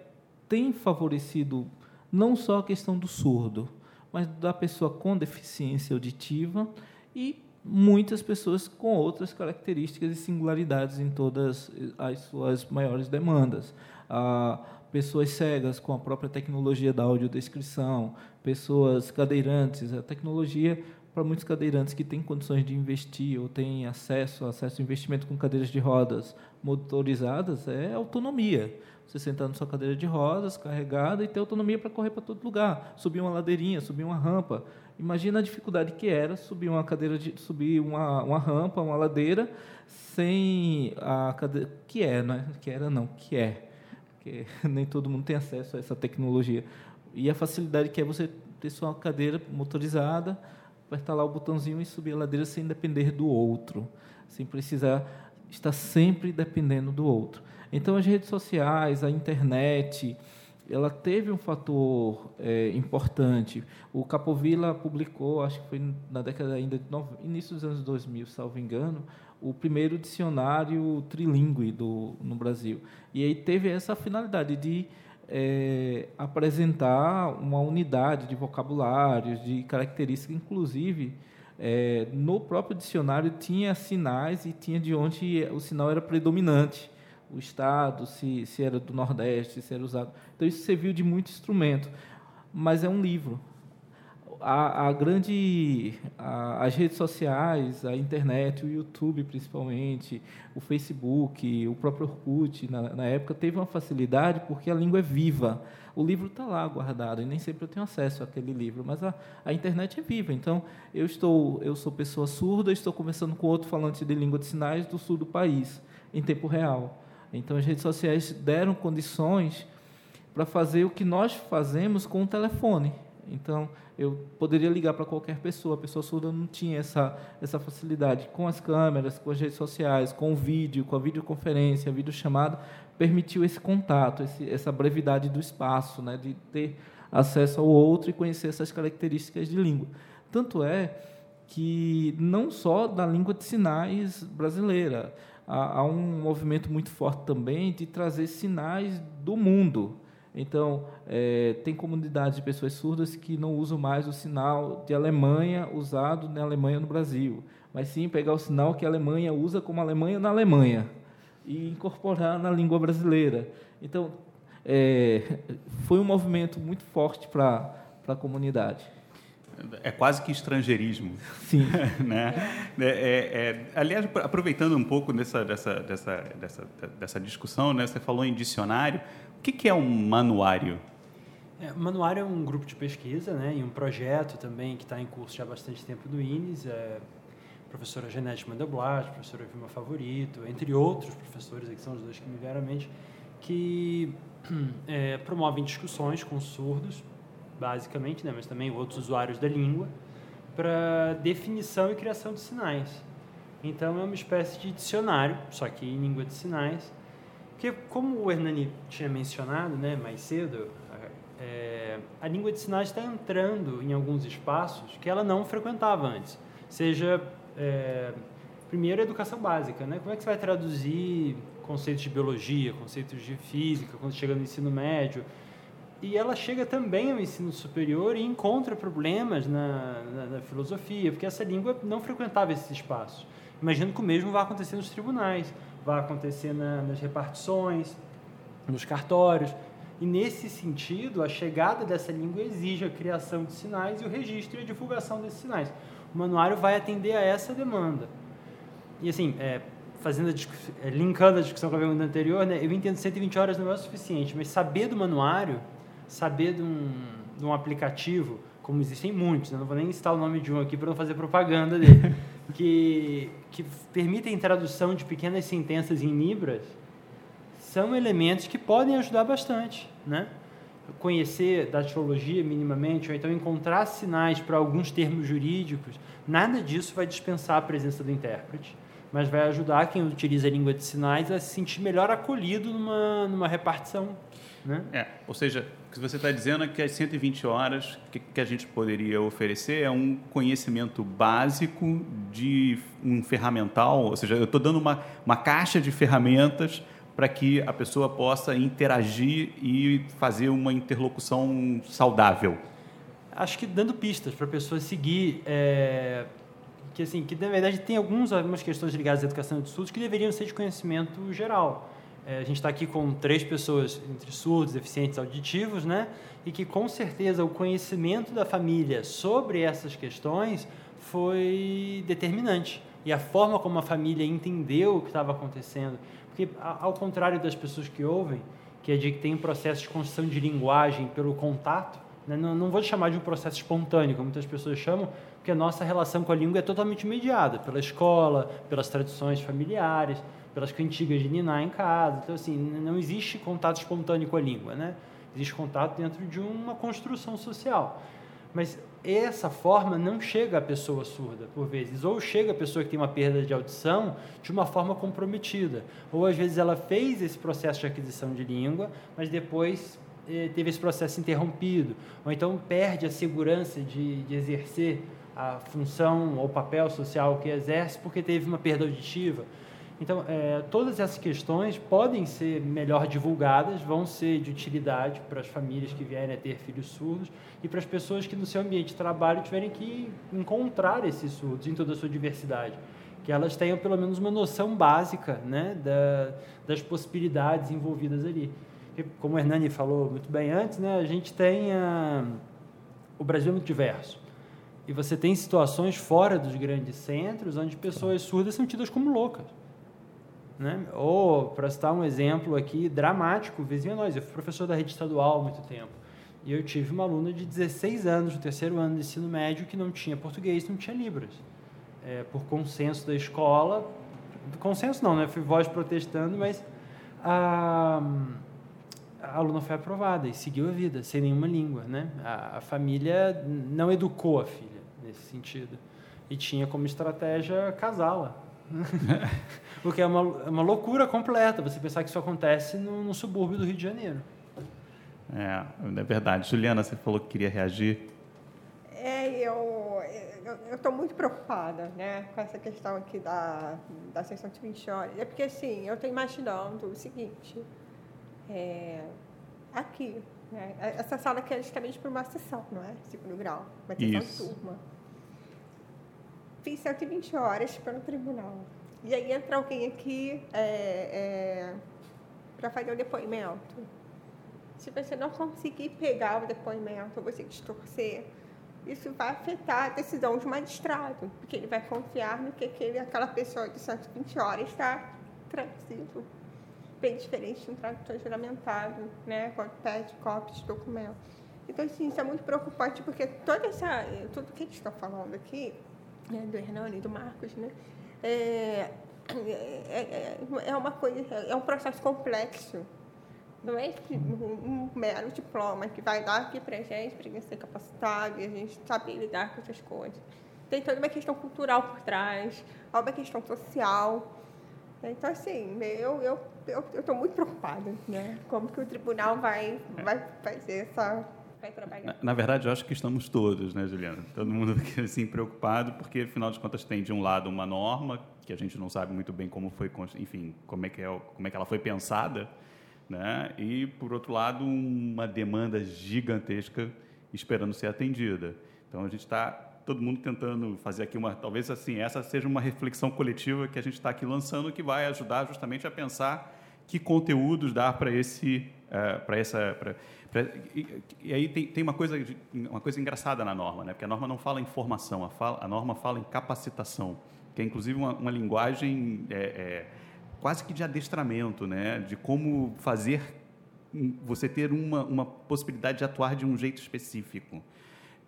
tem favorecido não só a questão do surdo, mas da pessoa com deficiência auditiva e muitas pessoas com outras características e singularidades em todas as suas maiores demandas. Ah, pessoas cegas com a própria tecnologia da audiodescrição, pessoas cadeirantes, a tecnologia para muitos cadeirantes que têm condições de investir ou têm acesso, acesso ao investimento com cadeiras de rodas motorizadas, é autonomia. Você sentar na sua cadeira de rodas, carregada, e ter autonomia para correr para todo lugar. Subir uma ladeirinha, subir uma rampa. Imagina a dificuldade que era subir uma cadeira de subir uma, uma rampa, uma ladeira sem a cadeira que é, né? Que era não, que é, porque [laughs] nem todo mundo tem acesso a essa tecnologia. E a facilidade que é você ter sua cadeira motorizada, apertar lá o botãozinho e subir a ladeira sem depender do outro, sem precisar estar sempre dependendo do outro. Então, as redes sociais, a internet, ela teve um fator é, importante. O Capovilla publicou, acho que foi na década ainda de no, início dos anos 2000, salvo engano, o primeiro dicionário trilingue do, no Brasil. E aí teve essa finalidade de é, apresentar uma unidade de vocabulários, de características, inclusive é, no próprio dicionário tinha sinais e tinha de onde o sinal era predominante o estado, se, se era do Nordeste, se era usado. Então, isso serviu de muito instrumento. Mas é um livro. A, a grande, a, as redes sociais, a internet, o YouTube principalmente, o Facebook, o próprio Orkut, na, na época, teve uma facilidade porque a língua é viva. O livro está lá guardado e nem sempre eu tenho acesso àquele livro, mas a, a internet é viva. Então, eu estou, eu sou pessoa surda, estou conversando com outro falante de língua de sinais do sul do país, em tempo real. Então, as redes sociais deram condições para fazer o que nós fazemos com o telefone. Então, eu poderia ligar para qualquer pessoa, a pessoa surda não tinha essa, essa facilidade. Com as câmeras, com as redes sociais, com o vídeo, com a videoconferência, a videochamada, permitiu esse contato, esse, essa brevidade do espaço, né, de ter acesso ao outro e conhecer essas características de língua. Tanto é que não só da língua de sinais brasileira, há, há um movimento muito forte também de trazer sinais do mundo. Então, é, tem comunidades de pessoas surdas que não usam mais o sinal de Alemanha usado na Alemanha no Brasil, mas sim pegar o sinal que a Alemanha usa como Alemanha na Alemanha e incorporar na língua brasileira. Então, é, [laughs] foi um movimento muito forte para a comunidade. É quase que estrangeirismo. Sim. [laughs] né? É, é, é, aliás, aproveitando um pouco dessa, dessa, dessa, dessa, dessa discussão, né? você falou em dicionário. O que, que é um manuário? É, manuário é um grupo de pesquisa né? e um projeto também que está em curso já há bastante tempo do INES. É, professora Genete Mandelblat, professora Vilma Favorito, entre outros professores, que são os dois que me vieram à mente, que [clears throat] é, promovem discussões com surdos basicamente, né, mas também outros usuários da língua, para definição e criação de sinais. Então, é uma espécie de dicionário, só que em língua de sinais, porque, como o Hernani tinha mencionado né, mais cedo, é, a língua de sinais está entrando em alguns espaços que ela não frequentava antes. Seja, é, primeiro, a educação básica. Né? Como é que você vai traduzir conceitos de biologia, conceitos de física, quando chega no ensino médio? E ela chega também ao ensino superior e encontra problemas na, na, na, filosofia, porque essa língua não frequentava esses espaços. Imagino que o mesmo vai acontecer nos tribunais, vai acontecer na, nas repartições, nos cartórios. E nesse sentido, a chegada dessa língua exige a criação de sinais e o registro e a divulgação desses sinais. O manuário vai atender a essa demanda. E assim, é, fazendo a, é, linkando a discussão com a pergunta anterior, né, eu entendo 120 horas não é o suficiente, mas saber do manuário saber de um, de um aplicativo, como existem muitos, eu não vou nem citar o nome de um aqui para não fazer propaganda dele, [laughs] que, que permitem tradução de pequenas sentenças em libras, são elementos que podem ajudar bastante, né? Conhecer da teologia minimamente, ou então encontrar sinais para alguns termos jurídicos, nada disso vai dispensar a presença do intérprete, mas vai ajudar quem utiliza a língua de sinais a se sentir melhor acolhido numa, numa repartição. Né? É, ou seja, que você está dizendo é que as 120 horas que, que a gente poderia oferecer é um conhecimento básico de um ferramental, ou seja, eu estou dando uma, uma caixa de ferramentas para que a pessoa possa interagir e fazer uma interlocução saudável. Acho que dando pistas para a pessoa seguir, é, que assim, que na verdade tem alguns, algumas questões ligadas à educação de estudos que deveriam ser de conhecimento geral. É, a gente está aqui com três pessoas entre surdos, deficientes auditivos, né? E que com certeza o conhecimento da família sobre essas questões foi determinante. E a forma como a família entendeu o que estava acontecendo. Porque, ao contrário das pessoas que ouvem, que é de que tem um processo de construção de linguagem pelo contato, né? não, não vou chamar de um processo espontâneo, como muitas pessoas chamam, porque a nossa relação com a língua é totalmente mediada pela escola, pelas tradições familiares, pelas cantigas de ninar em casa. Então, assim, não existe contato espontâneo com a língua, né? Existe contato dentro de uma construção social. Mas essa forma não chega à pessoa surda, por vezes. Ou chega à pessoa que tem uma perda de audição de uma forma comprometida. Ou, às vezes, ela fez esse processo de aquisição de língua, mas depois eh, teve esse processo interrompido. Ou então perde a segurança de, de exercer a função ou papel social que exerce porque teve uma perda auditiva. Então, é, todas essas questões podem ser melhor divulgadas, vão ser de utilidade para as famílias que vierem a ter filhos surdos e para as pessoas que no seu ambiente de trabalho tiverem que encontrar esses surdos em toda a sua diversidade. Que elas tenham pelo menos uma noção básica né, da, das possibilidades envolvidas ali. Porque, como o Hernani falou muito bem antes, né, a gente tem. A, o Brasil é muito diverso. E você tem situações fora dos grandes centros onde pessoas surdas são tidas como loucas. Né? Ou, para citar um exemplo aqui dramático, vizinho a nós, eu fui professor da rede estadual há muito tempo. E eu tive uma aluna de 16 anos, no terceiro ano de ensino médio, que não tinha português, não tinha Libras. É, por consenso da escola, consenso não, né? Fui voz protestando, mas a, a aluna foi aprovada e seguiu a vida, sem nenhuma língua, né? A, a família não educou a filha nesse sentido. E tinha como estratégia casá-la. [laughs] o que é uma, é uma loucura completa você pensar que isso acontece no, no subúrbio do Rio de Janeiro. É, é verdade. Juliana, você falou que queria reagir. É, eu estou muito preocupada né, com essa questão aqui da, da sessão de 20 horas. É porque, assim, eu estou imaginando o seguinte, é, aqui, né, essa sala aqui é justamente para uma sessão, não é? Segundo grau, uma sessão Isso. de turma fiz 120 horas pelo tribunal. E aí entra alguém aqui é, é, para fazer o depoimento. Se você não conseguir pegar o depoimento, você distorcer, isso vai afetar a decisão de magistrado, porque ele vai confiar no que aquele, aquela pessoa de 120 horas está traduzindo. Bem diferente de um tradutor juramentado, né, quando pede cópias de documento. Então, assim, isso é muito preocupante, porque toda essa, tudo que eles estão falando aqui né, do Hernani e do Marcos, né? É, é, é, uma coisa, é um processo complexo. Não é um mero diploma que vai dar aqui para a gente, para a gente ser capacitado e a gente saber lidar com essas coisas. Tem toda uma questão cultural por trás, uma questão social. Então, assim, eu estou eu, eu, muito preocupada, né? Como que o tribunal vai, vai fazer essa vai trabalhar. Na, na, verdade, eu acho que estamos todos, né, Juliana? Todo mundo [laughs] assim, preocupado, porque, afinal de contas, tem, de um lado, uma norma que a gente não sabe muito bem como foi, enfim, como é que, é, como é que ela foi pensada, né? e, por outro lado, uma demanda gigantesca esperando ser atendida. Então, a gente está todo mundo tentando fazer aqui uma, talvez assim, essa seja uma reflexão coletiva que a gente está aqui lançando que vai ajudar justamente a pensar que conteúdos dar para esse, uh, para essa, pra, e, aí tem, tem uma, coisa, uma coisa engraçada na norma, né? porque a norma não fala em formação, a, fala, a norma fala em capacitação, que é inclusive uma, uma linguagem é, é, quase que de adestramento, né? de como fazer você ter uma, uma possibilidade de atuar de um jeito específico.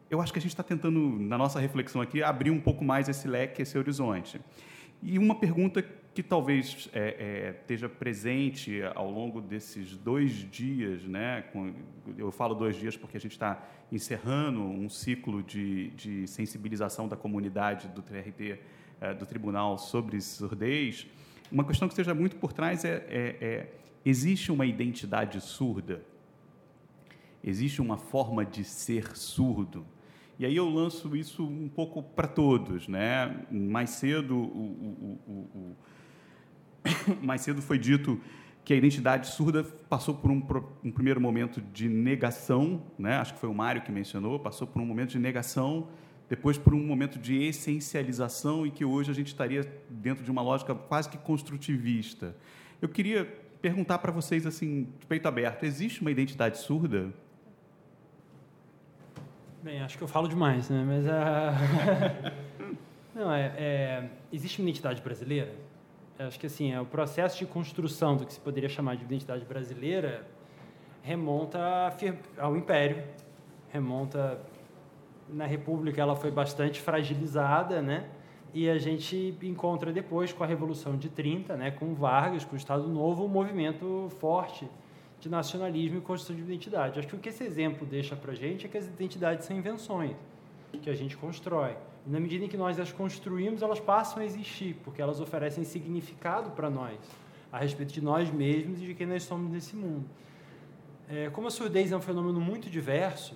Eu acho que a gente está tentando, na nossa reflexão aqui, abrir um pouco mais esse leque, esse horizonte. E uma pergunta que talvez é, é, esteja presente ao longo desses dois dias, né? eu falo dois dias porque a gente está encerrando um ciclo de, de, sensibilização da comunidade do TRT, é, do Tribunal sobre surdez. Uma questão que esteja muito por trás é, é, é existe uma identidade surda? Existe uma forma de ser surdo? E aí eu lanço isso um pouco para todos. Né? Mais cedo, o, o, o, [coughs] mais cedo foi dito que a identidade surda passou por um, um, primeiro momento de negação, né? acho que foi o Mário que mencionou, passou por um momento de negação, depois por um momento de essencialização e que hoje a gente estaria dentro de uma lógica quase que construtivista. Eu queria perguntar para vocês, assim, de peito aberto, existe uma identidade surda? Bem, acho que eu falo demais, né? Mas a... [laughs] Não, é, é, existe uma identidade brasileira? Acho que assim, é o processo de construção do que se poderia chamar de identidade brasileira remonta ao Império, remonta na República ela foi bastante fragilizada, né? E a gente encontra depois com a Revolução de 30, né, com Vargas, com o Estado Novo, um movimento forte de nacionalismo e construção de identidade. Acho que o que esse exemplo deixa para a gente é que as identidades são invenções que a gente constrói. E na medida em que nós as construímos, elas passam a existir, porque elas oferecem significado para nós, a respeito de nós mesmos e de quem nós somos nesse mundo. É, como a surdez é um fenômeno muito diverso,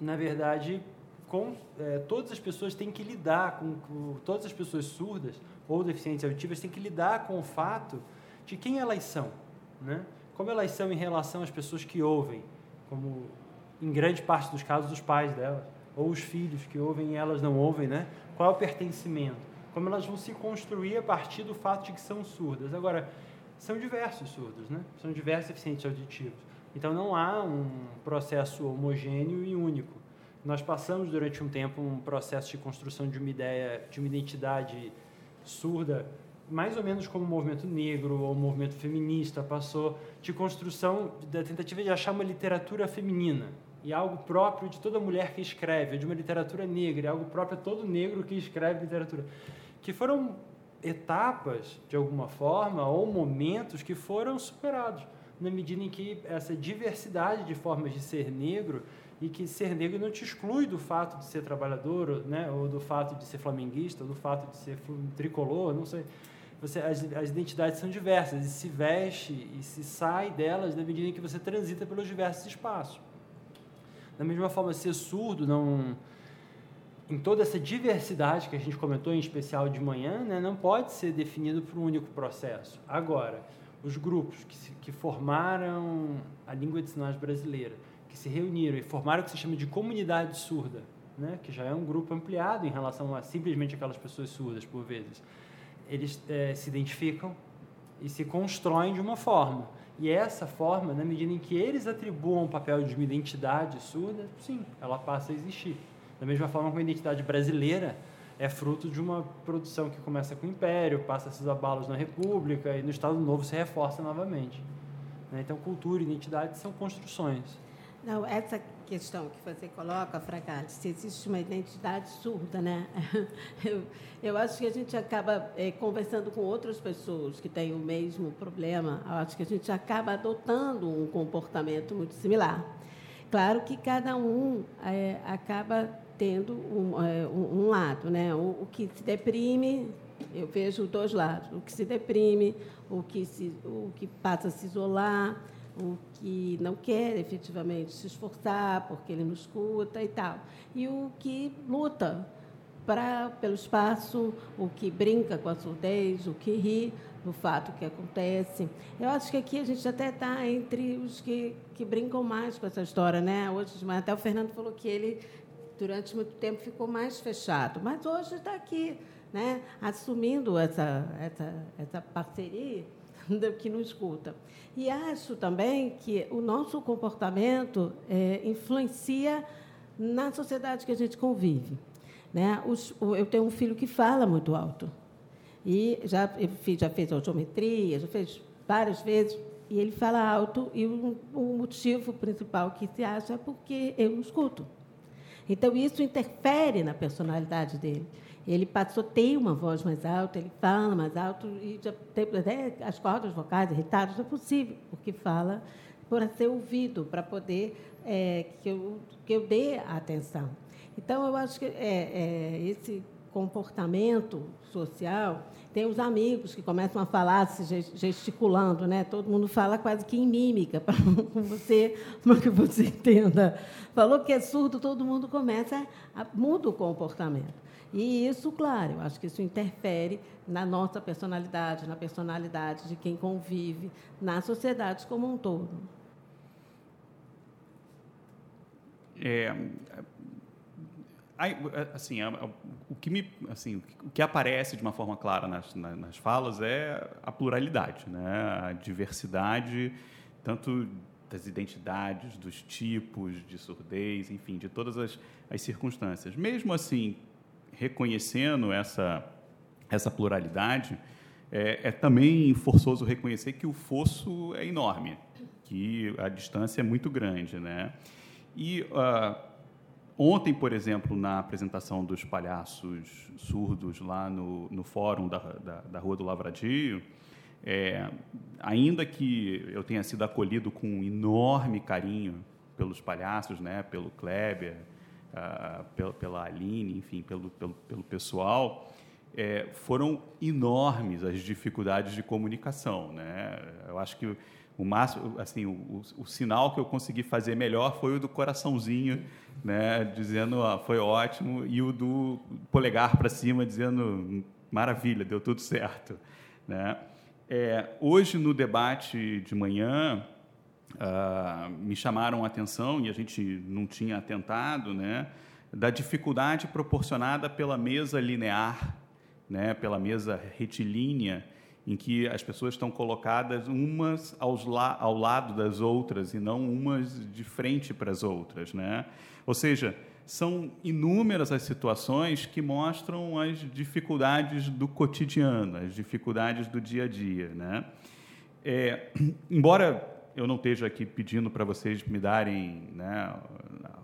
na verdade, com, é, todas as pessoas têm que lidar com, com, todas as pessoas surdas ou deficientes auditivas têm que lidar com o fato de quem elas são, né? como elas são em relação às pessoas que ouvem, como em grande parte dos casos os pais delas, ou os filhos que ouvem e elas não ouvem, né? Qual é o pertencimento? Como elas vão se construir a partir do fato de que são surdas. Agora, são diversos surdos, né? São diversos deficientes auditivos. Então não há um processo homogêneo e único. Nós passamos durante um tempo um processo de construção de uma ideia, de uma identidade surda mais ou menos como o movimento negro ou o movimento feminista passou de construção da tentativa de achar uma literatura feminina e algo próprio de toda mulher que escreve, de uma literatura negra, algo próprio a todo negro que escreve literatura, que foram etapas de alguma forma ou momentos que foram superados na medida em que essa diversidade de formas de ser negro e que ser negro não te exclui do fato de ser trabalhador, né, ou do fato de ser flamenguista, ou do fato de ser tricolor, não sei você, as, as identidades são diversas e se veste e se sai delas na medida em que você transita pelos diversos espaços. Da mesma forma, ser surdo não em toda essa diversidade que a gente comentou, em especial de manhã, né, não pode ser definido por um único processo. Agora, os grupos que, se, que formaram a língua de sinais brasileira, que se reuniram e formaram o que se chama de comunidade surda, né, que já é um grupo ampliado em relação a simplesmente aquelas pessoas surdas, por vezes eles é, se identificam e se constroem de uma forma. E essa forma, na medida em que eles atribuam o papel de uma identidade surda, sim, ela passa a existir. Da mesma forma como a identidade brasileira é fruto de uma produção que começa com o Império, passa esses abalos na República e no Estado Novo se reforça novamente. Né? Então, cultura e identidade são construções. Não, essa questão que você coloca, Fragale, se existe uma identidade surda, né? [laughs] Eu, eu acho que a gente acaba é, conversando com outras pessoas que têm o mesmo problema, eu acho que a gente acaba adotando um comportamento muito similar. Claro que cada um é, acaba tendo um, é, um, lado, né? O, o, que se deprime, eu vejo dois lados: o que se deprime, o que, se, o que passa a se isolar o que não quer efetivamente se esforçar porque ele não escuta e tal, e o que luta para pelo espaço, o que brinca com a surdez, o que ri do fato que acontece. Eu acho que aqui a gente até está entre os que, que brincam mais com essa história, né? Hoje, até o Fernando falou que ele durante muito tempo ficou mais fechado, mas hoje está aqui, né? Assumindo essa essa essa parceria que não escuta. E acho também que o nosso comportamento é, influencia na sociedade que a gente convive. Né? Os, eu tenho um filho que fala muito alto. E já, já fez audiometria, já fez várias vezes, e ele fala alto, e o, o motivo principal que se acha é porque eu não escuto. Então, isso interfere na personalidade dele. Ele passou, tem uma voz mais alta, ele fala mais alto, e já tem até as cordas vocais irritadas, é possível, porque fala por ser ouvido, para poder é, que, eu, que eu dê atenção. Então, eu acho que é, é, esse comportamento social, tem os amigos que começam a falar se gesticulando, né? Todo mundo fala quase que em mímica [laughs] para você, para que você entenda. Falou que é surdo, todo mundo começa a muda o comportamento. E isso, claro, eu acho que isso interfere na nossa personalidade, na personalidade de quem convive, na sociedade como um todo. É, assim, o que me, assim, o que aparece de uma forma clara nas, nas falas é a pluralidade, né? A diversidade, tanto das identidades, dos tipos de surdez, enfim, de todas as, as circunstâncias. Mesmo assim, reconhecendo essa, essa pluralidade, é, é, também forçoso reconhecer que o fosso é enorme, que a distância é muito grande. Né? E uh, ontem, por exemplo, na apresentação dos palhaços surdos lá no, no fórum da, da, da Rua do Lavradio, é, ainda que eu tenha sido acolhido com um enorme carinho pelos palhaços, né, pelo Kleber, uh, pela, pela Aline, enfim, pelo, pelo, pelo pessoal, é, foram enormes as dificuldades de comunicação. Né? Eu acho que o máximo, assim, o, o, o, sinal que eu consegui fazer melhor foi o do coraçãozinho, né, dizendo ah, foi ótimo, e o do polegar para cima dizendo maravilha, deu tudo certo, né? É, hoje no debate de manhã uh, me chamaram a atenção e a gente não tinha atentado, né, da dificuldade proporcionada pela mesa linear, né, pela mesa retilínea em que as pessoas estão colocadas umas la ao lado das outras e não umas de frente para as outras, né? Ou seja, são inúmeras as situações que mostram as dificuldades do cotidiano, as dificuldades do dia a dia, né? É, [clears throat] embora eu não esteja aqui pedindo para vocês me darem né, a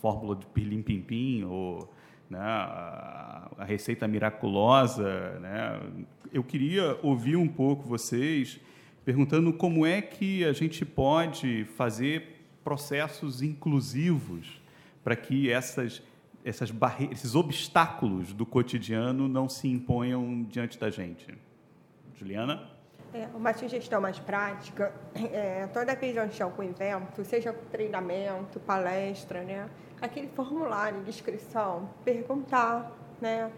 fórmula de pirlim-pim-pim ou né, a, receita miraculosa. Né? Eu queria ouvir um pouco vocês perguntando como é que a gente pode fazer processos inclusivos para que essas, essas barreiras, esses obstáculos do cotidiano não se imponham diante da gente. Juliana? É, uma sugestão mais prática, [clears throat] é, toda vez que eu com evento, seja treinamento, palestra, né, aquele formulário de inscrição, perguntar, né,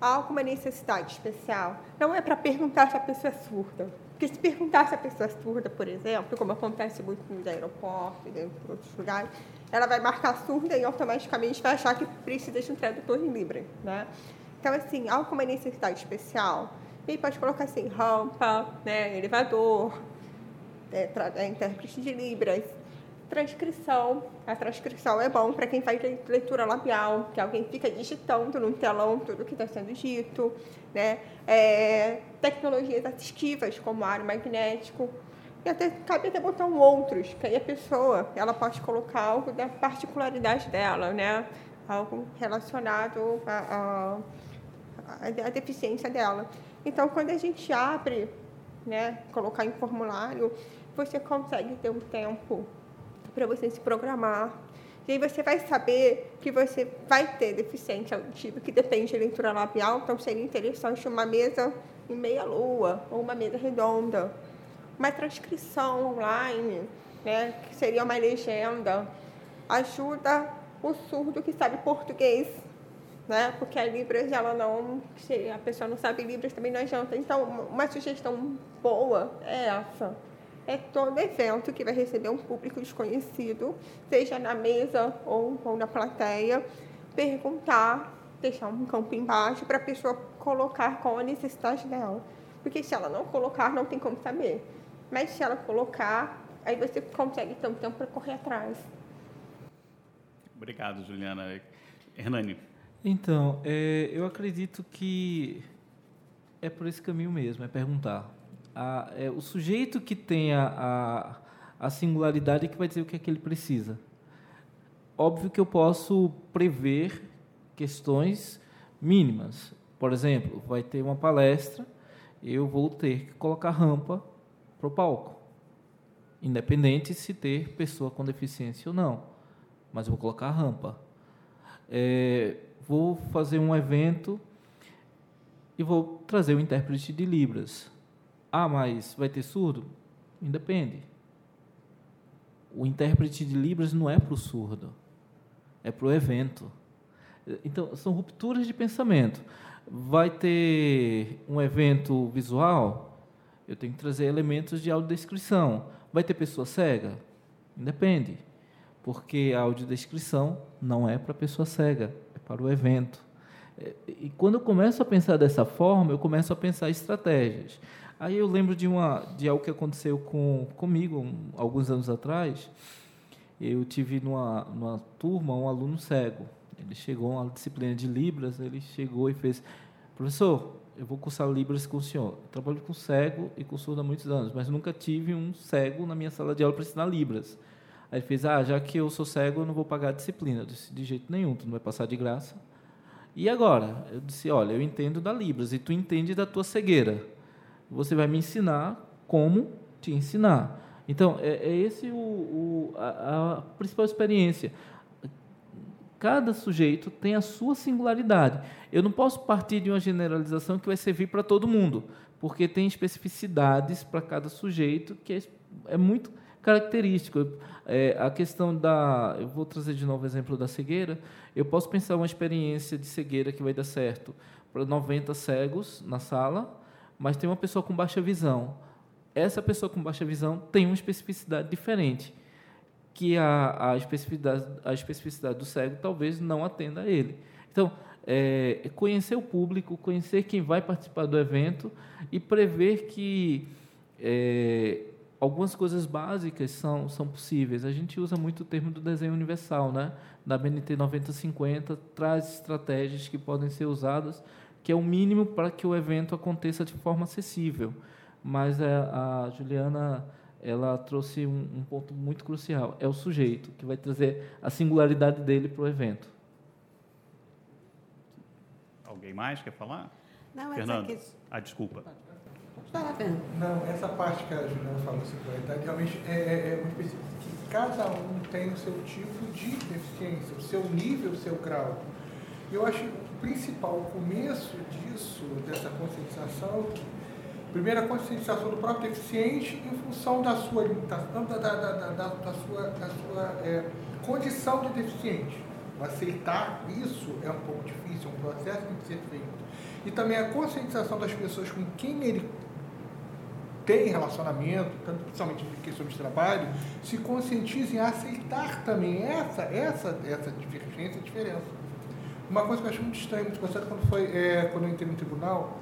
há alguma necessidade especial. Não é para perguntar se a pessoa é surda. Porque se perguntar se a pessoa é surda, por exemplo, como acontece muito no aeroporto e em outros lugares, ela vai marcar surda e automaticamente vai achar que precisa de um tradutor em Libra, né? Então, assim, há alguma necessidade especial? E pode colocar assim, rampa, né, elevador, é, é, intérprete de Libras, transcrição. A transcrição é bom para quem faz leitura labial, que alguém fica digitando no telão tudo que está sendo dito. Né? É, tecnologias assistivas, como ar magnético. E até, cabe até botar um outros, que aí a pessoa ela pode colocar algo da particularidade dela, né? algo relacionado à, deficiência dela. Então, quando a gente abre, né, colocar em formulário, você consegue ter um tempo para você se programar. E aí você vai saber que você vai ter deficiência auditiva, que depende de leitura labial, então seria interessante uma mesa em meia lua ou uma mesa redonda. Uma transcrição online, né, que seria uma legenda, ajuda o surdo que sabe português né? Porque a Libras, ela não, a pessoa não sabe Libras, também não adianta. Então, uma sugestão boa é essa. É todo evento que vai receber um público desconhecido, seja na mesa ou, ou na plateia, perguntar, deixar um campo embaixo para a pessoa colocar qual a necessidade dela. Porque se ela não colocar, não tem como saber. Mas se ela colocar, aí você consegue ter um tempo para correr atrás. Obrigado, Juliana. Hernani. Então, é, eu acredito que é por esse caminho mesmo, é perguntar. A, é, o sujeito que tem a, a, a singularidade é que vai dizer o que é que ele precisa. Óbvio que eu posso prever questões mínimas. Por exemplo, vai ter uma palestra, eu vou ter que colocar rampa para o palco, independente se ter pessoa com deficiência ou não, mas eu vou colocar rampa. É, vou fazer um evento e vou trazer o intérprete de Libras. Ah, mas vai ter surdo? Independe. O intérprete de Libras não é para o surdo, é para o evento. Então, são rupturas de pensamento. Vai ter um evento visual? Eu tenho que trazer elementos de audiodescrição. Vai ter pessoa cega? Independe. Porque a audiodescrição não é para pessoa cega, para o evento. É, e quando eu começo a pensar dessa forma, eu começo a pensar estratégias. Aí eu lembro de, uma, de algo que aconteceu com, comigo um, alguns anos atrás. Eu tive numa, numa turma um aluno cego. Ele chegou a uma disciplina de Libras, ele chegou e fez, professor, eu vou cursar Libras com o senhor. Eu trabalho com cego e com surdo há muitos anos, mas nunca tive um cego na minha sala de aula para ensinar Libras. Aí ele fez, ah, já que eu sou cego, eu não vou pagar a disciplina. Eu disse, de jeito nenhum, tu não vai passar de graça. E agora? Eu disse, olha, eu entendo da Libras e tu entende da tua cegueira. Você vai me ensinar como te ensinar. Então, é, é esse o, o a, a, principal experiência. Cada sujeito tem a sua singularidade. Eu não posso partir de uma generalização que vai servir para todo mundo, porque tem especificidades para cada sujeito que é, é muito característico. É, a questão da. Eu vou trazer de novo o exemplo da cegueira. Eu posso pensar uma experiência de cegueira que vai dar certo para 90 cegos na sala, mas tem uma pessoa com baixa visão essa pessoa com baixa visão tem uma especificidade diferente, que a, a, especificidade, a especificidade do cego talvez não atenda a ele. Então, é, conhecer o público, conhecer quem vai participar do evento e prever que é, algumas coisas básicas são, são possíveis. A gente usa muito o termo do desenho universal, né? da BNT 9050, traz estratégias que podem ser usadas, que é o mínimo para que o evento aconteça de forma acessível mas a, é, a Juliana ela trouxe um, um, ponto muito crucial. É o sujeito que vai trazer a singularidade dele para o evento. Alguém mais quer falar? Não, Fernando. Essa Ah, desculpa. Não, essa parte que a Juliana falou, singularidade, realmente é, é, é muito específico. Que cada um tem o seu tipo de deficiência, o seu nível, o seu grau. Eu acho o principal, o começo disso, dessa conscientização, Primeiro, a conscientização do próprio deficiente em função da sua limitação, da, da, da, da, da sua, da sua é, condição de deficiente. Aceitar isso é um pouco difícil, é um processo que tem que ser feito. E também a conscientização das pessoas com quem ele tem relacionamento, tanto principalmente em questões de trabalho, se conscientizem a aceitar também essa, essa, essa divergência, diferença. Uma coisa que eu acho muito estranha, muito gostado quando foi é, quando eu entrei no tribunal,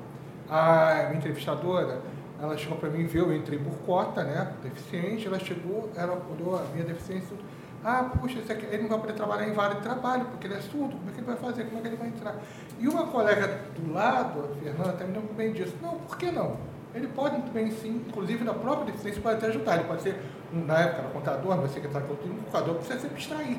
a entrevistadora, ela chegou para mim, viu, eu entrei por cota, né, deficiente, ela chegou, ela olhou a minha deficiência, ah, puxa, aqui, ele não vai poder trabalhar em vários de trabalho, porque ele é surdo, como é que ele vai fazer, como é que ele vai entrar? E uma colega do lado, a Fernanda, também muito bem disso, não, por que não? Ele pode muito bem sim, inclusive na própria deficiência pode até ajudar, ele pode ser, na época, era contador, mas secretário de um contador precisa se abstrair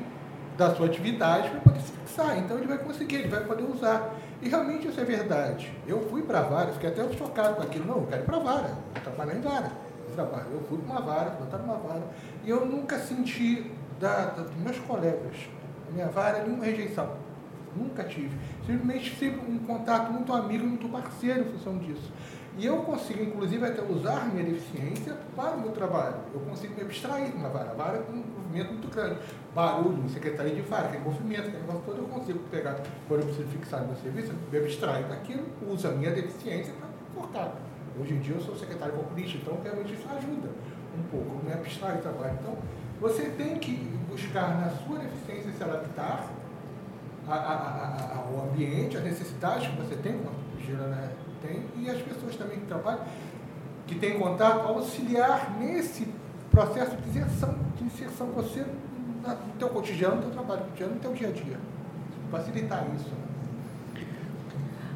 da sua atividade para poder se fixar, então ele vai conseguir, ele vai poder usar. E realmente isso é verdade. Eu fui para a vara, fiquei até chocado com aquilo. Não, eu quero ir para a vara, vou trabalhar em vara. Eu, trabalho. eu fui para uma vara, vou estar numa vara. E eu nunca senti da, da, dos meus colegas, da minha vara, nenhuma rejeição. Nunca tive. Simplesmente sempre um contato muito amigo, muito parceiro em função disso. E eu consigo, inclusive, até usar minha deficiência para o meu trabalho. Eu consigo me abstrair na vara. A vara é um movimento muito grande. Barulho, secretaria de vara, aquele movimento, aquele negócio todo, eu consigo pegar, quando eu preciso fixar meu serviço, me abstrair daquilo, uso a minha deficiência para cortar. Hoje em dia eu sou secretário populista, então realmente isso ajuda um pouco, me abstrair do trabalho. Então, você tem que buscar na sua deficiência se adaptar ao ambiente, às necessidades que você tem, como Gira né, tem, e as pessoas também que trabalham, que têm contato, auxiliar nesse processo de inserção, de inserção você no teu cotidiano, no teu trabalho cotidiano, no teu dia a dia. Facilitar isso. Né?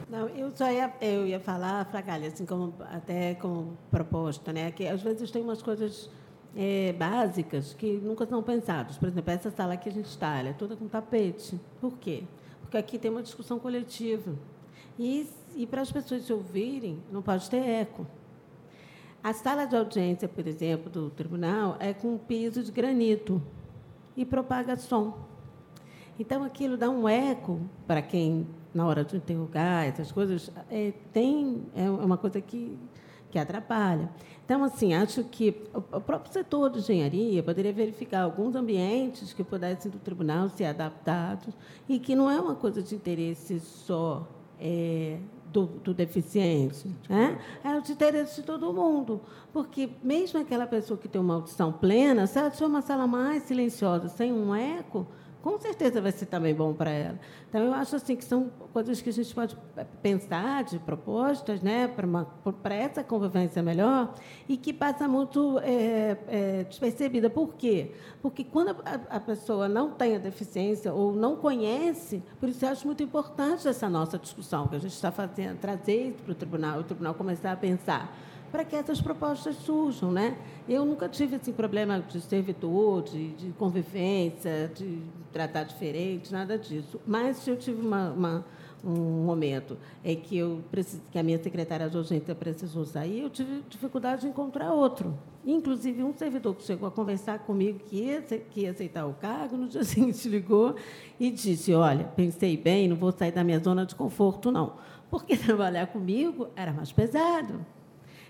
Não, eu só ia, eu ia falar, Fragalha, assim como até como proposta, né, que às vezes tem umas coisas é, básicas que nunca são pensadas. Por exemplo, essa sala que a gente está, ela é toda com tapete. Por quê? Porque aqui tem uma discussão coletiva. E, e para as pessoas se ouvirem, não pode ter eco. A sala de audiência, por exemplo, do tribunal é com piso de granito e propaga som. Então, aquilo dá um eco para quem, na hora de interrogar, essas coisas, é, tem, é uma coisa que, que atrapalha. Então, assim, acho que o próprio setor de engenharia poderia verificar alguns ambientes que pudessem do tribunal ser adaptados e que não é uma coisa de interesse só é, do, do, deficiente, né? é o de interesse de todo mundo. Porque mesmo aquela pessoa que tem uma audição plena, se ela tiver uma sala mais silenciosa, sem um eco, com certeza vai ser também bom para ela. Então, eu acho assim que são coisas que a gente pode pensar de propostas né, para essa convivência melhor e que passa muito é, é, despercebida. Por quê? Porque quando a, a, pessoa não tem a deficiência ou não conhece, por isso eu acho muito importante essa nossa discussão que a gente está fazendo, trazer para o tribunal, o tribunal começar a pensar para que essas propostas surjam. Né? Eu nunca tive esse problema de servitude, de convivência, de tratar diferente, nada disso. Mas eu tive uma, uma, um momento em que, eu que a minha secretária de urgência precisou sair, eu tive dificuldade de encontrar outro. Inclusive, um servidor que chegou a conversar comigo que ia, que ia aceitar o cargo, no dia [laughs] seguinte ligou e disse, olha, pensei bem, não vou sair da minha zona de conforto, não. Porque [laughs] trabalhar comigo era mais pesado.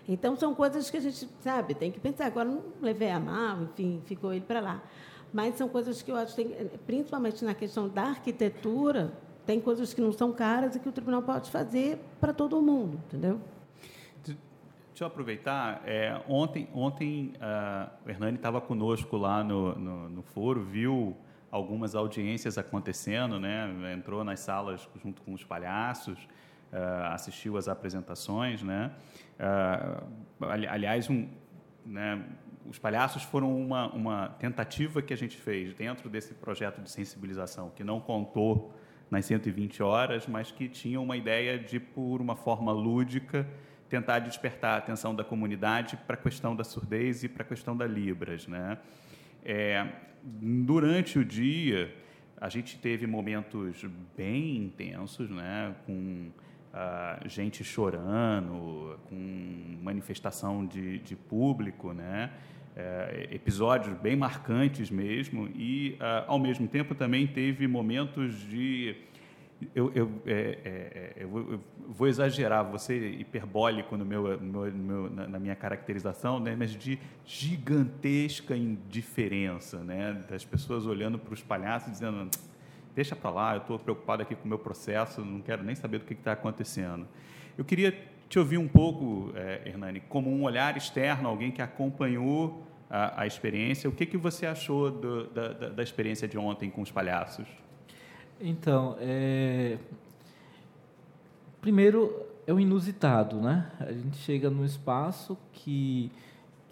Então, são coisas que a gente, sabe, tem que pensar. Agora, não levei a mal, enfim, ficou ele para lá. Mas são coisas que eu acho, tem, principalmente na questão da arquitetura, tem coisas que não são caras e que o tribunal pode fazer para todo mundo, entendeu? Deixa eu aproveitar. É, ontem, ontem uh, o Hernani estava conosco lá no, no, no, foro, viu algumas audiências acontecendo, né? entrou nas salas junto com os palhaços, uh, assistiu às apresentações. Né? Uh, aliás, um, né, os palhaços foram uma, uma tentativa que a gente fez dentro desse projeto de sensibilização, que não contou nas 120 horas, mas que tinha uma ideia de, por uma forma lúdica, tentar despertar a atenção da comunidade para a questão da surdez e para a questão da Libras. Né? É, durante o dia, a gente teve momentos bem intensos, né? com gente chorando, com manifestação de, de público, né? É, episódios bem marcantes mesmo, e, uh, ao mesmo tempo, também teve momentos de. Eu, eu, é, é, é eu, vou exagerar, vou ser hiperbólico no meu, no meu na, na, minha caracterização, né? mas de gigantesca indiferença, né? das pessoas olhando para os palhaços dizendo deixa para lá, eu estou preocupado aqui com o meu processo, não quero nem saber do que está acontecendo. Eu queria te ouvir um pouco, é, Hernani, como um olhar externo, alguém que acompanhou a, a experiência, o que, que você achou do, da, da, experiência de ontem com os palhaços? Então, é... primeiro é o inusitado, né? A gente chega num espaço que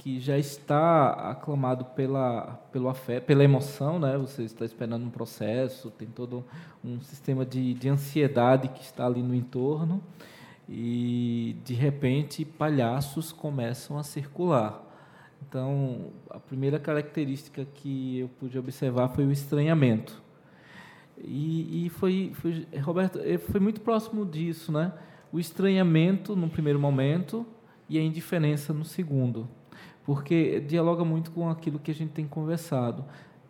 que já está aclamado pela, pelo afeto, pela emoção, né? Você está esperando um processo, tem todo um sistema de, de ansiedade que está ali no entorno e de repente palhaços começam a circular. Então, a primeira característica que eu pude observar foi o estranhamento. E, e foi, foi, Roberto, eh, foi muito próximo disso, né? O estranhamento no primeiro momento e a indiferença no segundo porque dialoga muito com aquilo que a gente tem conversado.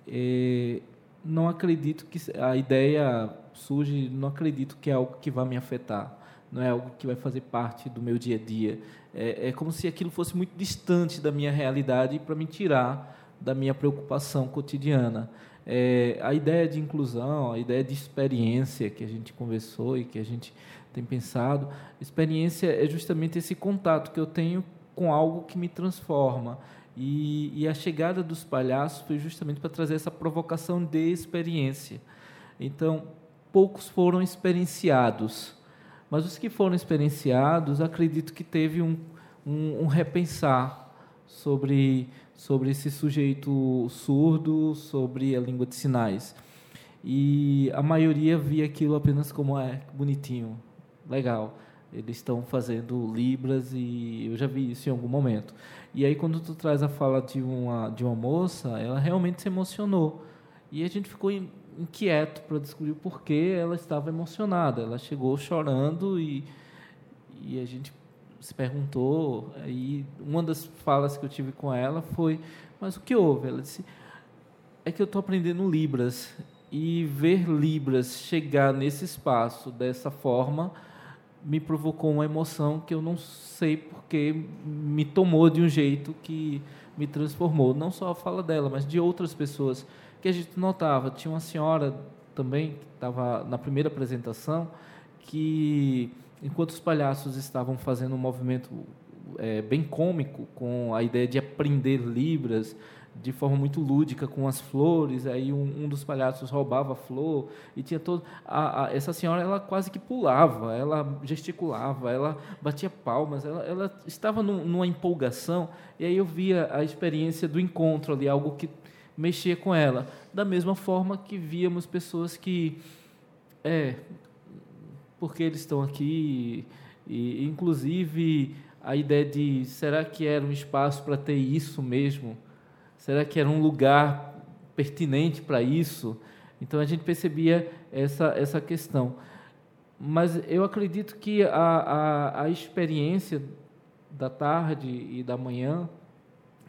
É, não acredito que a ideia surge, não acredito que é algo que vai me afetar, não é algo que vai fazer parte do meu dia a dia. É, é como se aquilo fosse muito distante da minha realidade para me tirar da minha preocupação cotidiana. É, a ideia de inclusão, a ideia de experiência que a gente conversou e que a gente tem pensado, experiência é justamente esse contato que eu tenho com algo que me transforma. E, e a chegada dos palhaços foi justamente para trazer essa provocação de experiência. Então, poucos foram experienciados, mas os que foram experienciados, acredito que teve um, um, um repensar sobre, sobre esse sujeito surdo, sobre a língua de sinais. E a maioria via aquilo apenas como é bonitinho, legal eles estão fazendo libras e eu já vi isso em algum momento. E aí quando tu traz a fala de uma de uma moça, ela realmente se emocionou. E a gente ficou inquieto para descobrir por que ela estava emocionada. Ela chegou chorando e e a gente se perguntou, aí uma das falas que eu tive com ela foi: "Mas o que houve?" Ela disse: "É que eu estou aprendendo libras e ver libras chegar nesse espaço dessa forma, me provocou uma emoção que eu não sei porque me tomou de um jeito que me transformou. Não só a fala dela, mas de outras pessoas que a gente notava. Tinha uma senhora também, que estava na primeira apresentação, que enquanto os palhaços estavam fazendo um movimento, é, bem cômico com a ideia de aprender Libras de forma muito lúdica com as flores. Aí um, um dos palhaços roubava a flor e tinha todo. A, a, essa senhora ela quase que pulava, ela gesticulava, ela batia palmas, ela, ela estava num, numa empolgação. E aí eu via a experiência do encontro ali, algo que mexia com ela. Da mesma forma que víamos pessoas que. É, porque eles estão aqui, e inclusive a ideia de será que era um espaço para ter isso mesmo? Será que era um lugar pertinente para isso? Então a gente percebia essa, essa questão. Mas eu acredito que a, a, a experiência da tarde e da manhã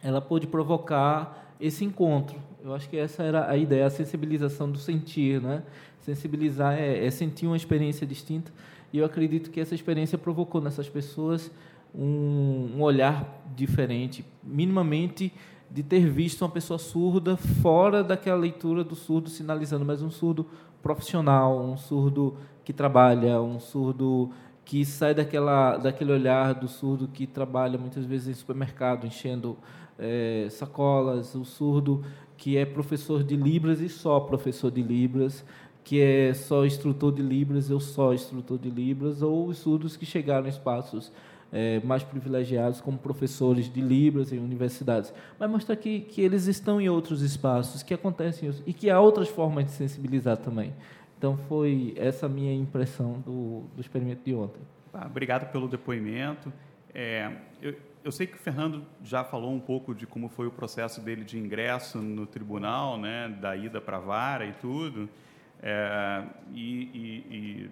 ela pôde provocar esse encontro. Eu acho que essa era a ideia, a sensibilização do sentir, né? Sensibilizar é, é sentir uma experiência distinta. E eu acredito que essa experiência provocou nessas pessoas um, um olhar diferente, minimamente de ter visto uma pessoa surda fora daquela leitura do surdo sinalizando, mas um surdo profissional, um surdo que trabalha, um surdo que sai daquela, daquele olhar do surdo que trabalha muitas vezes em supermercado, enchendo é, sacolas, o surdo que é professor de Libras e só professor de Libras, que é só instrutor de Libras ou só instrutor de Libras, ou os surdos que chegaram em espaços é, mais privilegiados, como professores de Libras em universidades, mas mostrar que, que eles estão em outros espaços, que acontecem e que há outras formas de sensibilizar também. Então, foi essa minha impressão do, do experimento de ontem. Ah, obrigado pelo depoimento. É, eu, eu, sei que o Fernando já falou um pouco de como foi o processo dele de ingresso no tribunal, né, da ida para a vara e tudo. É, e, e, e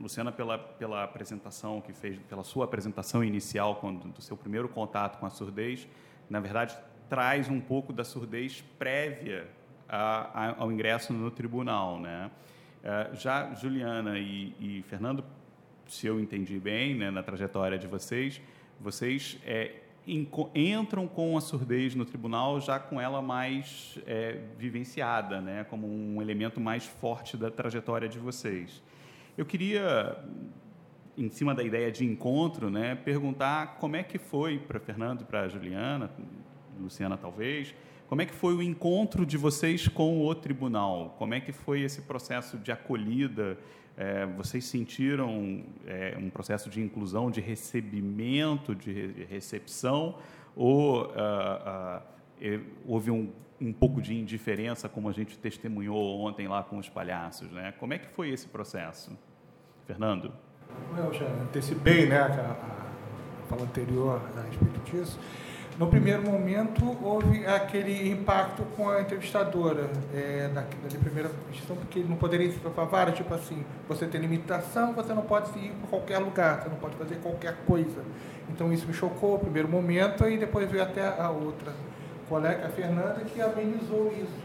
Luciana, pela, pela apresentação que fez, pela sua apresentação inicial, quando, do seu primeiro contato com a surdez, na verdade, traz um pouco da surdez prévia a, a, ao ingresso no tribunal. Né? Uh, já Juliana e, e, Fernando, se eu entendi bem né, na trajetória de vocês, vocês é, entram com a surdez no tribunal já com ela mais é, vivenciada, né, como um elemento mais forte da trajetória de vocês. Eu queria, em cima da ideia de encontro, né, perguntar como é que foi para Fernando e para Juliana, Luciana talvez, como é que foi o encontro de vocês com o tribunal? Como é que foi esse processo de acolhida? É, vocês sentiram é, um processo de inclusão, de recebimento, de recepção? Ou uh, uh, houve um, um pouco de indiferença, como a gente testemunhou ontem lá com os palhaços? Né? Como é que foi esse processo? Fernando? Eu já antecipei né, a, a fala anterior a respeito disso. No primeiro momento, houve aquele impacto com a entrevistadora, é, primeira questão, porque não poderia ir para tipo assim, você tem limitação, você não pode ir para qualquer lugar, você não pode fazer qualquer coisa. Então isso me chocou no primeiro momento, e depois veio até a outra colega, Fernanda, que amenizou isso.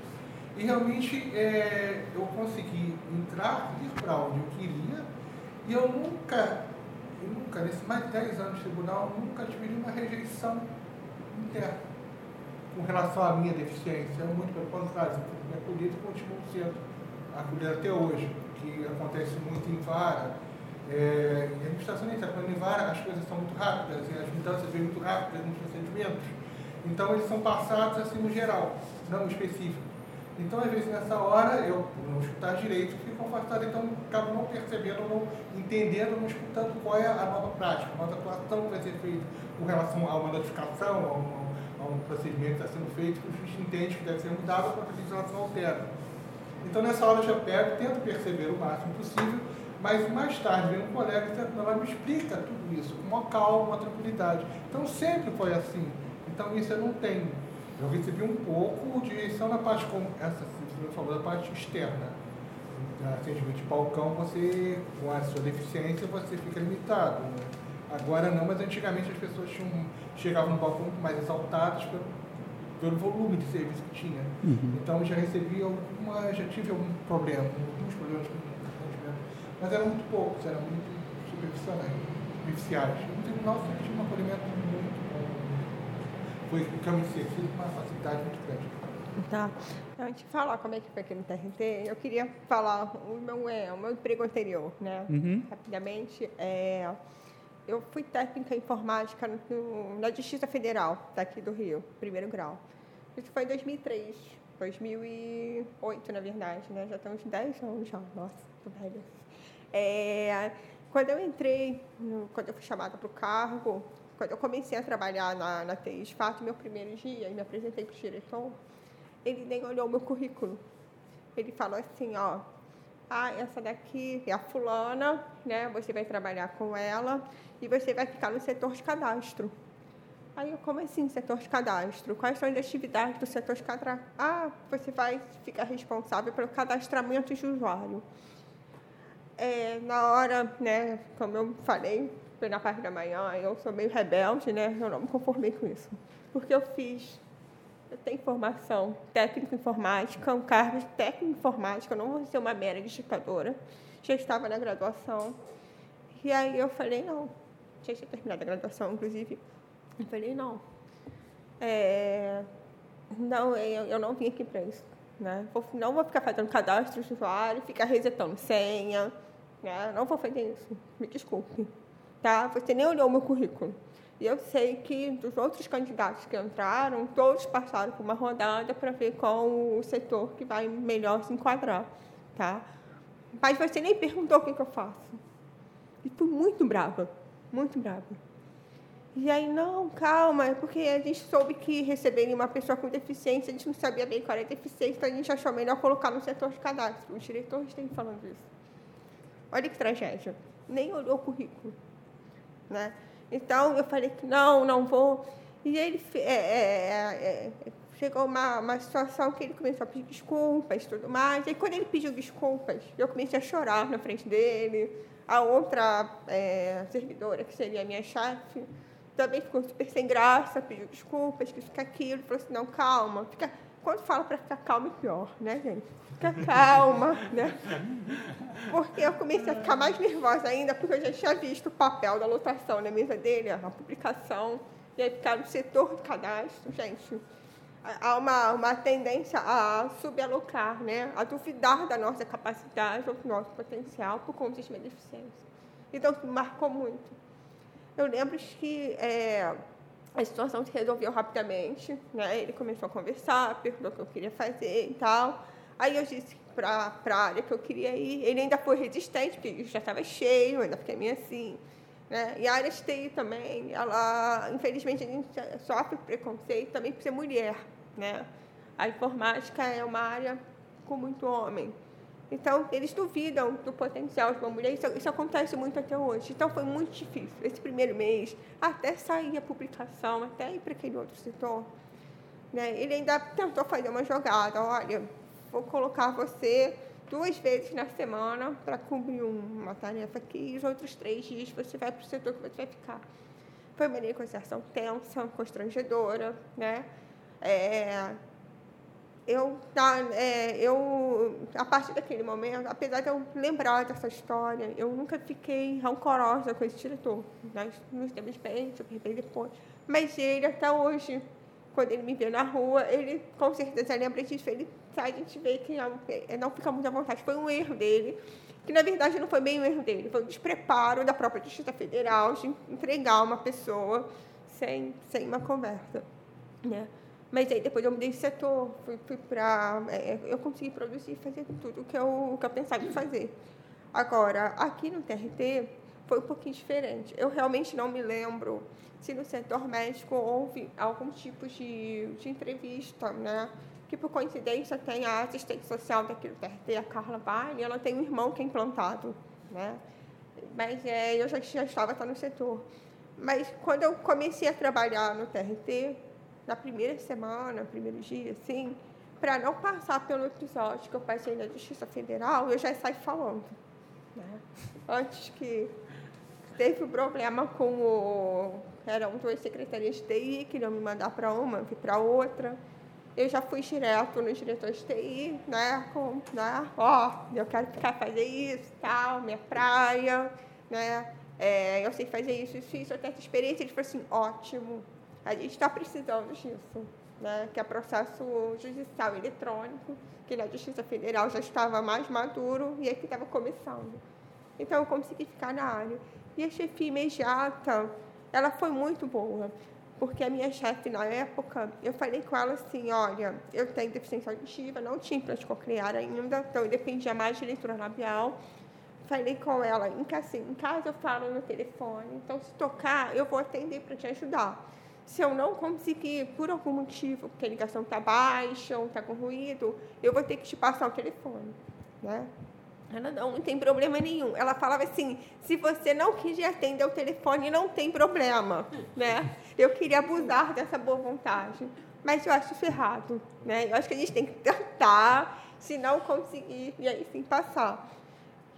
E realmente é, eu consegui entrar, ir para onde eu queria, e eu nunca, eu nunca, nesses mais de 10 anos de tribunal, nunca tive nenhuma rejeição interna com relação à minha deficiência. É muito pelo contrário, me acolhido e continuo sendo acolhido até hoje, que acontece muito em vara. É, e a administração quando em vara as coisas são muito rápidas, e as mudanças vêm muito rápidas nos procedimentos. Então, eles são passados assim no geral, não específico. Então, às vezes, nessa hora, eu, não escutar direito, fico afastado, então acabo não percebendo, não entendendo, não escutando qual é a nova prática, a nova atuação que vai ser feita com relação a uma notificação, a um, a um procedimento que está sendo feito, que o juiz entende que deve ser mudado que a legislação altera. Então, nessa hora, eu já pego, tento perceber o máximo possível, mas mais tarde vem um colega que ela me explica tudo isso, com uma calma, uma tranquilidade. Então, sempre foi assim. Então, isso eu não tenho. Eu recebi um pouco de direção na parte, como essa, você falou, da parte externa. Atendimento de balcão, você, com a sua deficiência, você fica limitado. Né? Agora não, mas antigamente as pessoas tinham, chegavam no balcão muito mais exaltadas pelo, pelo volume de serviço que tinha. Uhum. Então já recebi alguma, já tive algum problema, alguns problemas com atendimento, mas eram muito poucos, eram muito superficiais. No tribunal sempre tinha um acolhimento foi o caminho com uma facilidade muito grande. Tá. Então, antes de falar como é que foi aqui no TRT, eu queria falar o meu, é, o meu emprego anterior, né? Uhum. Rapidamente. É, eu fui técnica em informática no, na Justiça Federal, daqui do Rio, primeiro grau. Isso foi em 2003, 2008, na verdade, né? Já estamos 10 anos já. Nossa, tô velha. É, quando eu entrei, quando eu fui chamada para o cargo, quando eu comecei a trabalhar na, na TI, de fato, meu primeiro dia, e me apresentei para o diretor, ele nem olhou o meu currículo. Ele falou assim, ó, ah, essa daqui é a fulana, né? Você vai trabalhar com ela e você vai ficar no setor de cadastro. Aí eu, como assim, setor de cadastro? Quais são as atividades do setor de cadastro? Ah, você vai ficar responsável pelo cadastramento de usuário. É, na hora, né, como eu falei, na parte da manhã, eu sou meio rebelde, né? Eu não me conformei com isso. Porque eu fiz eu tenho formação técnico informática, um cargo de técnico informática, eu não vou ser uma mera digitadora. Já estava na graduação. E aí eu falei, não. Já tinha terminado a graduação, inclusive. Eu falei, não. É, não, eu, eu não vim aqui para isso. Né? Vou, não vou ficar fazendo cadastro de usuário, ficar resetando senha. Né? Não vou fazer isso. Me desculpe. Tá? Você nem olhou o meu currículo. E eu sei que dos outros candidatos que entraram, todos passaram por uma rodada para ver qual o setor que vai melhor se enquadrar, tá? Mas você nem perguntou o que, que eu faço. E fui muito brava, muito brava. E aí, não, calma, é porque a gente soube que receberem uma pessoa com deficiência, a gente não sabia bem qual era a deficiência, então a gente achou melhor colocar no setor de cadastro. Os diretores têm falando isso. Olha que tragédia. Nem olhou o currículo. Né? Então, eu falei que não, não vou. E ele é, é, é, chegou uma, uma situação que ele começou a pedir desculpas e tudo mais. E quando ele pediu desculpas, eu comecei a chorar na frente dele. A outra é, servidora, que seria a minha chefe, também ficou super sem graça, pediu desculpas, que fica aquilo. Falou assim, não, calma. Fica... Quando fala para ficar calma, é pior, né, gente? Fica calma, né? Porque eu comecei a ficar mais nervosa ainda, porque eu já tinha visto o papel da lotação na mesa dele, a publicação, e aí ficar no setor de cadastro, gente. Há uma, uma tendência a subalocar, né? a duvidar da nossa capacidade ou do nosso potencial por conta de minha deficiência. Então, isso marcou muito. Eu lembro que é, a situação se resolveu rapidamente, né? ele começou a conversar, perguntou o que eu queria fazer e tal. Aí eu disse para a área que eu queria ir. Ele ainda foi resistente, porque já estava cheio, ainda fiquei meio assim. Né? E a área de TI também, ela, infelizmente, a gente sofre preconceito também por ser mulher. Né? A informática é uma área com muito homem. Então, eles duvidam do potencial de uma mulher. Isso, isso, acontece muito até hoje. Então, foi muito difícil. Esse primeiro mês, até sair a publicação, até ir para aquele outro setor. Né? Ele ainda tentou fazer uma jogada. Olha, vou colocar você duas vezes na semana para cumprir uma tarefa aqui e os outros três dias você vai para o setor que você vai ficar. Foi uma negociação tensa, constrangedora, né? É, eu, tá, é, eu, a partir daquele momento, apesar de eu lembrar dessa história, eu nunca fiquei rancorosa com esse diretor. Nós nos demos bem, eu bem depois. Mas ele, até hoje, quando ele me vê na rua, ele com certeza lembra disso. Ele sai, a gente vê que não, é, não fica muito à vontade. Foi um erro dele, que na verdade não foi bem um erro dele, foi um despreparo da própria Justiça Federal de entregar uma pessoa sem, sem uma conversa. Né? Mas aí depois eu mudei de setor, fui, fui para. É, eu consegui produzir e fazer tudo que eu, que eu pensava em fazer. Agora, aqui no TRT, foi um pouquinho diferente. Eu realmente não me lembro se no setor médico houve algum tipo de, de entrevista, né? Que por coincidência tem a assistente social daqui do TRT, a Carla Vale, ela tem um irmão que é implantado, né? Mas é, eu já, já estava tá no setor. Mas quando eu comecei a trabalhar no TRT, na primeira semana, primeiro dia, assim, para não passar pelo episódio que eu passei na Justiça Federal, eu já saí falando. Né? Antes que teve um problema com o. Eram duas secretarias de TI, queriam me mandar para uma, fui para outra. Eu já fui direto no diretor de TI, né? Com, né? Ó, eu quero ficar fazer isso, tal, minha praia, né? É, eu sei fazer isso, isso, isso, até essa experiência. Ele falou assim, ótimo, a gente está precisando disso, né? Que é processo judicial eletrônico, que na Justiça Federal já estava mais maduro e aqui estava começando. Então, eu consegui ficar na área. E a chefia imediata, ela foi muito boa, porque a minha chefe, na época, eu falei com ela assim, olha, eu tenho deficiência auditiva, não tinha implante coclear ainda, então eu dependia mais de leitura labial. Falei com ela, em casa, assim, em casa eu falo no telefone, então se tocar, eu vou atender para te ajudar. Se eu não conseguir, por algum motivo, porque a ligação está baixa ou está com ruído, eu vou ter que te passar o telefone. Né? Ela não, não tem problema nenhum. Ela falava assim: se você não quiser atender o telefone, não tem problema. Né? Eu queria abusar dessa boa vontade. Mas eu acho isso errado. Né? Eu acho que a gente tem que tentar, se não conseguir, e aí sim passar.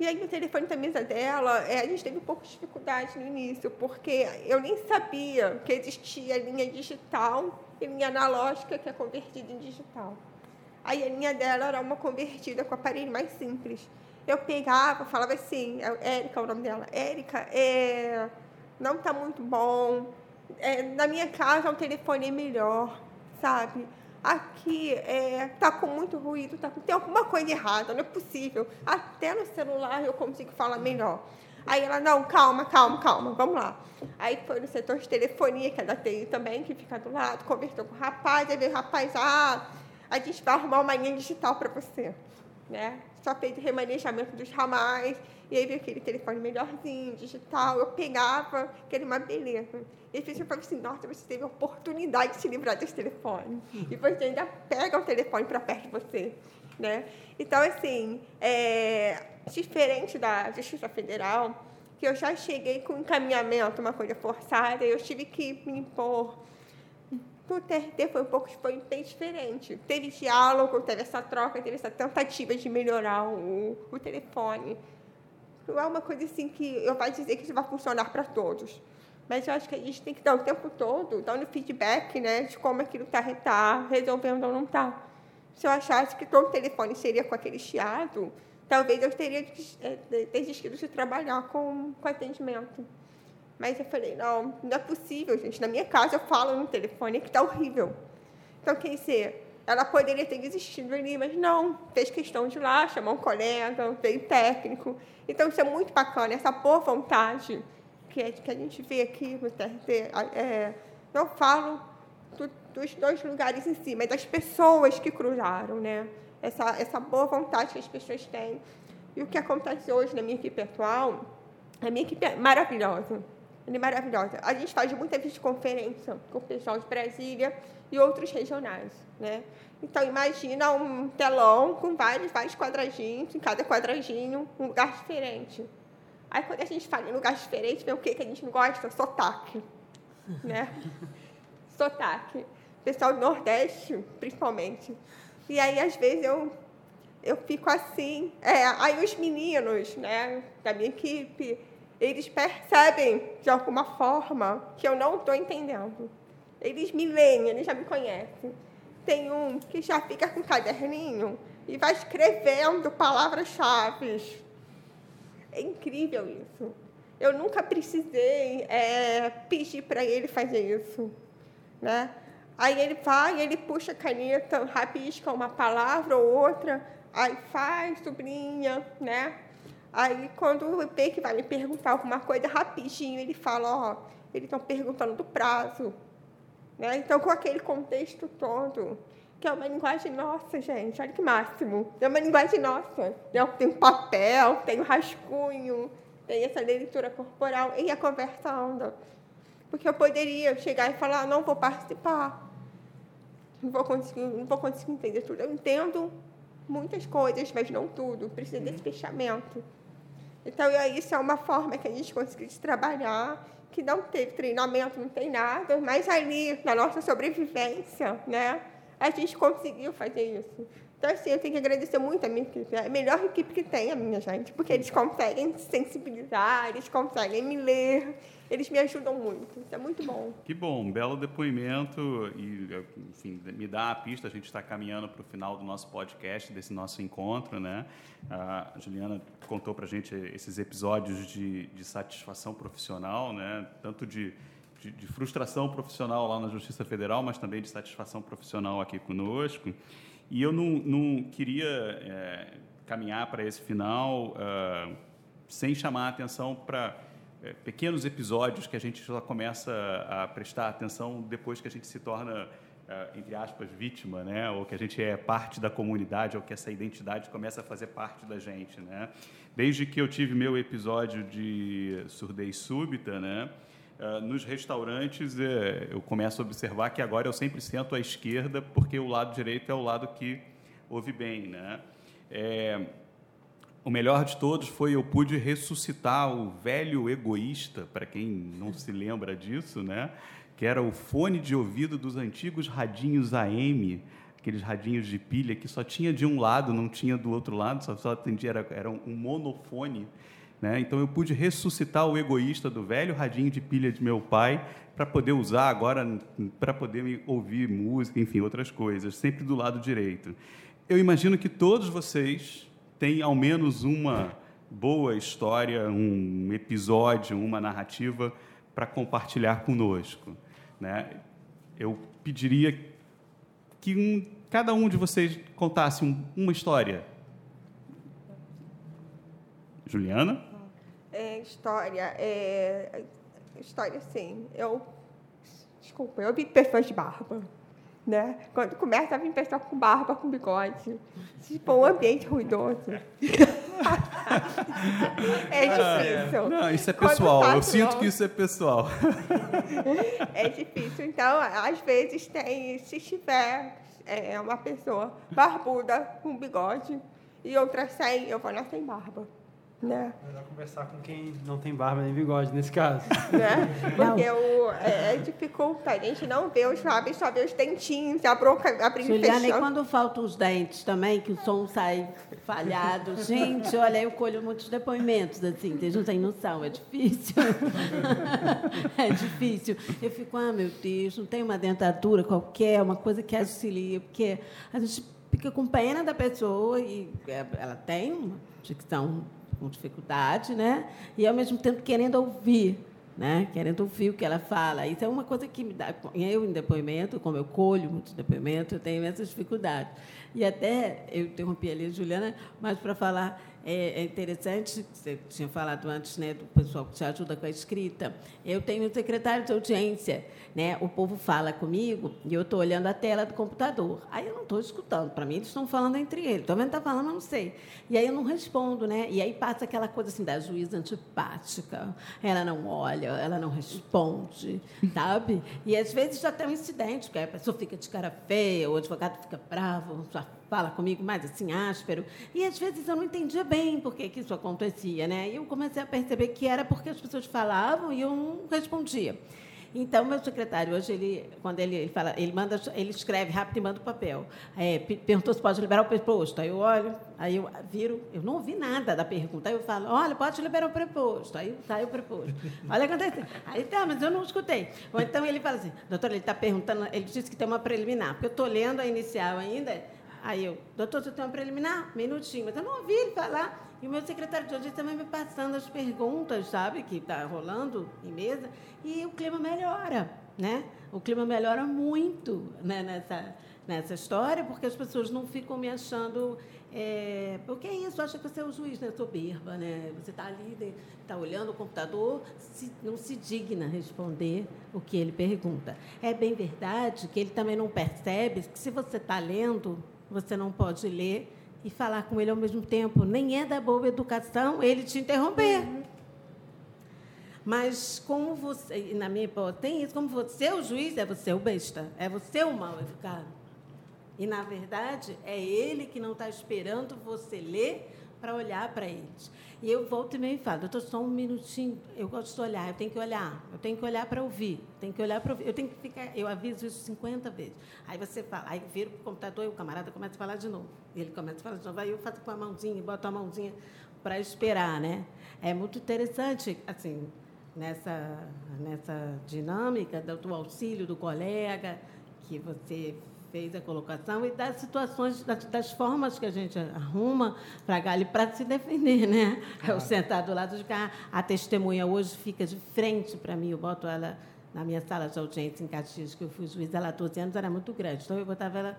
E aí o telefone da mesa dela, é, a gente teve um pouco de dificuldade no início, porque eu nem sabia que existia linha digital e linha analógica que é convertida em digital. Aí a linha dela era uma convertida com aparelho mais simples. Eu pegava, falava assim, é, Érica é o nome dela, Érica, é, não está muito bom, é, na minha casa o telefone é melhor, sabe? Aqui é, tá com muito ruído, tá, tem alguma coisa errada, não é possível. Até no celular eu consigo falar melhor. Aí ela, não, calma, calma, calma, vamos lá. Aí foi no setor de telefonia, que é da TI também, que fica do lado, conversou com o rapaz, aí veio o rapaz, ah, a gente vai arrumar uma linha digital para você. Né? Só fez remanejamento dos ramais, e aí veio aquele telefone melhorzinho, digital. Eu pegava, que era uma beleza. E aí eu falava assim, nossa, você teve a oportunidade de se livrar desse telefone. E você ainda pega o telefone para perto de você. Né? Então, assim, é, diferente da Justiça Federal, que eu já cheguei com encaminhamento, uma coisa forçada, eu tive que me impor no TRT foi um pouco foi bem diferente. Teve diálogo, teve essa troca, teve essa tentativa de melhorar o, o telefone. Não é uma coisa assim que eu vou dizer que isso vai funcionar para todos. Mas eu acho que a gente tem que dar o tempo todo, dando feedback né, de como aquilo está tá resolvendo ou não está. Se eu achasse que todo telefone seria com aquele chiado, talvez eu teria é, desistido de trabalhar com, com atendimento. Mas eu falei, não, não é possível, gente. Na minha casa eu falo no telefone que está horrível. Então, quer dizer, ela poderia ter desistido ali, mas não, fez questão de ir lá, chamar um colega, veio técnico. Então, isso é muito bacana, essa boa vontade que, é, que a gente vê aqui no TRT. É, não falo do, dos dois lugares em si, mas das pessoas que cruzaram, né? Essa, essa boa vontade que as pessoas têm. E o que acontece hoje na minha equipe atual, a minha equipe é maravilhosa. É maravilhosa. A gente faz muita videoconferência com o pessoal de Brasília e outros regionais, né? Então, imagina um telão com vários, vários quadradinhos, em cada quadradinho, um lugar diferente. Aí, quando a gente fala em lugar diferente, vem o que que a gente não gosta? Sotaque, [laughs] né? Sotaque. Pessoal do Nordeste, principalmente. E aí, às vezes, eu, eu fico assim. É, aí, os meninos né, da minha equipe eles percebem, de alguma forma, que eu não estou entendendo. Eles me leem, eles já me conhecem. Tem um que já fica com um caderninho e vai escrevendo palavras-chave. É incrível isso. Eu nunca precisei é, pedir para ele fazer isso. Né? Aí ele vai, ele puxa a caneta, rabisca uma palavra ou outra, aí faz, sublinha, né? Aí, quando o que vai me perguntar alguma coisa rapidinho, ele fala, ó, eles estão perguntando do prazo. Né? Então, com aquele contexto todo, que é uma linguagem nossa, gente, olha que máximo. É uma linguagem nossa. Tem papel, tem rascunho, tem essa leitura corporal e a conversa anda. Porque eu poderia chegar e falar, não vou participar. Não vou conseguir, não vou conseguir entender tudo. Eu entendo muitas coisas, mas não tudo. Precisa desse uhum. fechamento. Então, isso é uma forma que a gente conseguiu trabalhar, que não teve treinamento, não tem nada, mas ali, na nossa sobrevivência, né, a gente conseguiu fazer isso. Então, assim, eu tenho que agradecer muito a minha equipe. É a melhor equipe que tem, a minha gente, porque eles conseguem sensibilizar, eles conseguem me ler, eles me ajudam muito. Isso é muito bom. Que bom, um belo depoimento e, enfim, me dá a pista. A gente está caminhando para o final do nosso podcast, desse nosso encontro, né? A Juliana contou para a gente esses episódios de, de satisfação profissional, né? Tanto de de, de, frustração profissional lá na Justiça Federal, mas também de satisfação profissional aqui conosco. E eu não, não queria é, caminhar para esse final uh, sem chamar a atenção para é, pequenos episódios que a gente só começa a prestar atenção depois que a gente se torna é, entre aspas vítima, né? Ou que a gente é parte da comunidade, ou que essa identidade começa a fazer parte da gente, né? Desde que eu tive meu episódio de surdez súbita, né? Uh, nos restaurantes, é, eu começo a observar que agora eu sempre sento à esquerda, porque o lado direito é o lado que ouve bem. Né? É, o melhor de todos foi eu pude ressuscitar o velho egoísta, para quem não se lembra disso, né? que era o fone de ouvido dos antigos radinhos AM, aqueles radinhos de pilha que só tinha de um lado, não tinha do outro lado, só, só atendia, era, era um monofone. Né? Então eu pude ressuscitar o egoísta do velho radinho de pilha de meu pai para poder usar agora, para poder ouvir música, enfim, outras coisas, sempre do lado direito. Eu imagino que todos vocês têm ao menos uma boa história, um episódio, uma narrativa para compartilhar conosco. Né? Eu pediria que um, cada um de vocês contasse um, uma história. Juliana? É, história, é, história sim. Eu, desculpa, eu vi pessoas de barba, né? Quando começa a vir pessoa com barba, com bigode, tipo um ambiente ruidoso. [laughs] é difícil. Não, isso é pessoal. Eu sinto que isso é pessoal. [laughs] é difícil. Então, às vezes tem, se tiver é, uma pessoa barbuda com bigode e outra sem, eu vou na sem barba. Né? Melhor conversar com quem não tem barba nem bigode, nesse caso. [laughs] Né? Porque o, é, é, dificulta, a gente não vê os lábios, só vê os dentinhos, a boca abrindo Juliana, e fechando. e quando faltam os dentes também, que o som sai falhado? [laughs] Gente, olha, eu colho muitos depoimentos, assim, vocês não têm noção, é difícil. [laughs] é difícil. Eu fico, ah, meu Deus, não tem uma dentadura qualquer, uma coisa que auxilia, porque a gente fica com pena da pessoa e é, ela tem uma dicção com dificuldade, né? E ao mesmo tempo querendo ouvir, né? Querendo ouvir o que ela fala. Isso é uma coisa que me dá. Eu em depoimento, como eu colho muito depoimento, eu tenho essas dificuldades. E até eu interrompi ali a Juliana, mas para falar é, é, interessante, você tinha falado antes né, do pessoal que te ajuda com a escrita. Eu tenho um secretário de audiência. Né? O povo fala comigo e eu estou olhando a tela do computador. Aí eu não estou escutando. Para mim, eles estão falando entre eles. Estou que está falando, mas não sei. E aí eu não respondo. Né? E aí passa aquela coisa assim da juíza antipática. Ela não olha, ela não responde, sabe? E às vezes já tem um incidente, porque a pessoa fica de cara feia, o advogado fica bravo, já fala comigo mais assim, áspero. E às vezes eu não entendia bem por que, que isso acontecia, né? E eu comecei a perceber que era porque as pessoas falavam e eu não respondia. Então, meu secretário, hoje, ele, quando ele, fala, ele manda, ele escreve rápido e manda o papel. É, perguntou se pode liberar o preposto. Aí eu olho, aí eu viro, eu não ouvi nada da pergunta. Aí eu falo, olha, pode liberar o preposto. Aí sai o preposto. Olha o que aconteceu. Aí tá, mas eu não escutei. Ou então ele fala assim, doutor, ele está perguntando, ele disse que tem uma preliminar, porque eu estou lendo a inicial ainda. Aí eu, doutor, você tem uma preliminar? Minutinho. Mas eu não ouvi ele falar. E o meu secretário de audiência também me passando as perguntas, sabe, que está rolando em mesa, e o clima melhora, né? O clima melhora muito né, nessa, nessa história, porque as pessoas não ficam me achando. É, porque é isso, acha que você é o juiz, né? Soberba, né? Você está ali, está olhando o computador, se, não se digna responder o que ele pergunta. É bem verdade que ele também não percebe que se você está lendo, você não pode ler e falar com ele ao mesmo tempo. Nem é da boa educação ele te interromper. Uhum. Mas como você, na minha hipótese, tem isso, como você é o juiz, é você o besta, é você o mal educado. E, na verdade, é ele que não está esperando você ler para olhar para eles. E eu volto e meio e falo, doutor, só um minutinho, eu gosto de olhar, eu tenho que olhar, eu tenho que olhar para ouvir, eu tenho que olhar para ouvir, eu tenho que ficar, eu aviso isso 50 vezes. Aí você fala, aí vira para o computador e o camarada começa a falar de novo. Ele começa a falar de novo, aí eu faço com a mãozinha, boto a mãozinha para esperar, né? É muito interessante, assim, nessa, nessa dinâmica do auxílio do colega, que você fez a colocação e das situações, das, das formas que a gente arruma para Gali para se defender, né? Claro. Eu sentar do lado de cá, a testemunha hoje fica de frente para mim, eu boto ela na minha sala de audiência em Caxias, que eu fui juiz, ela há 12 anos, era muito grande, então eu botava ela,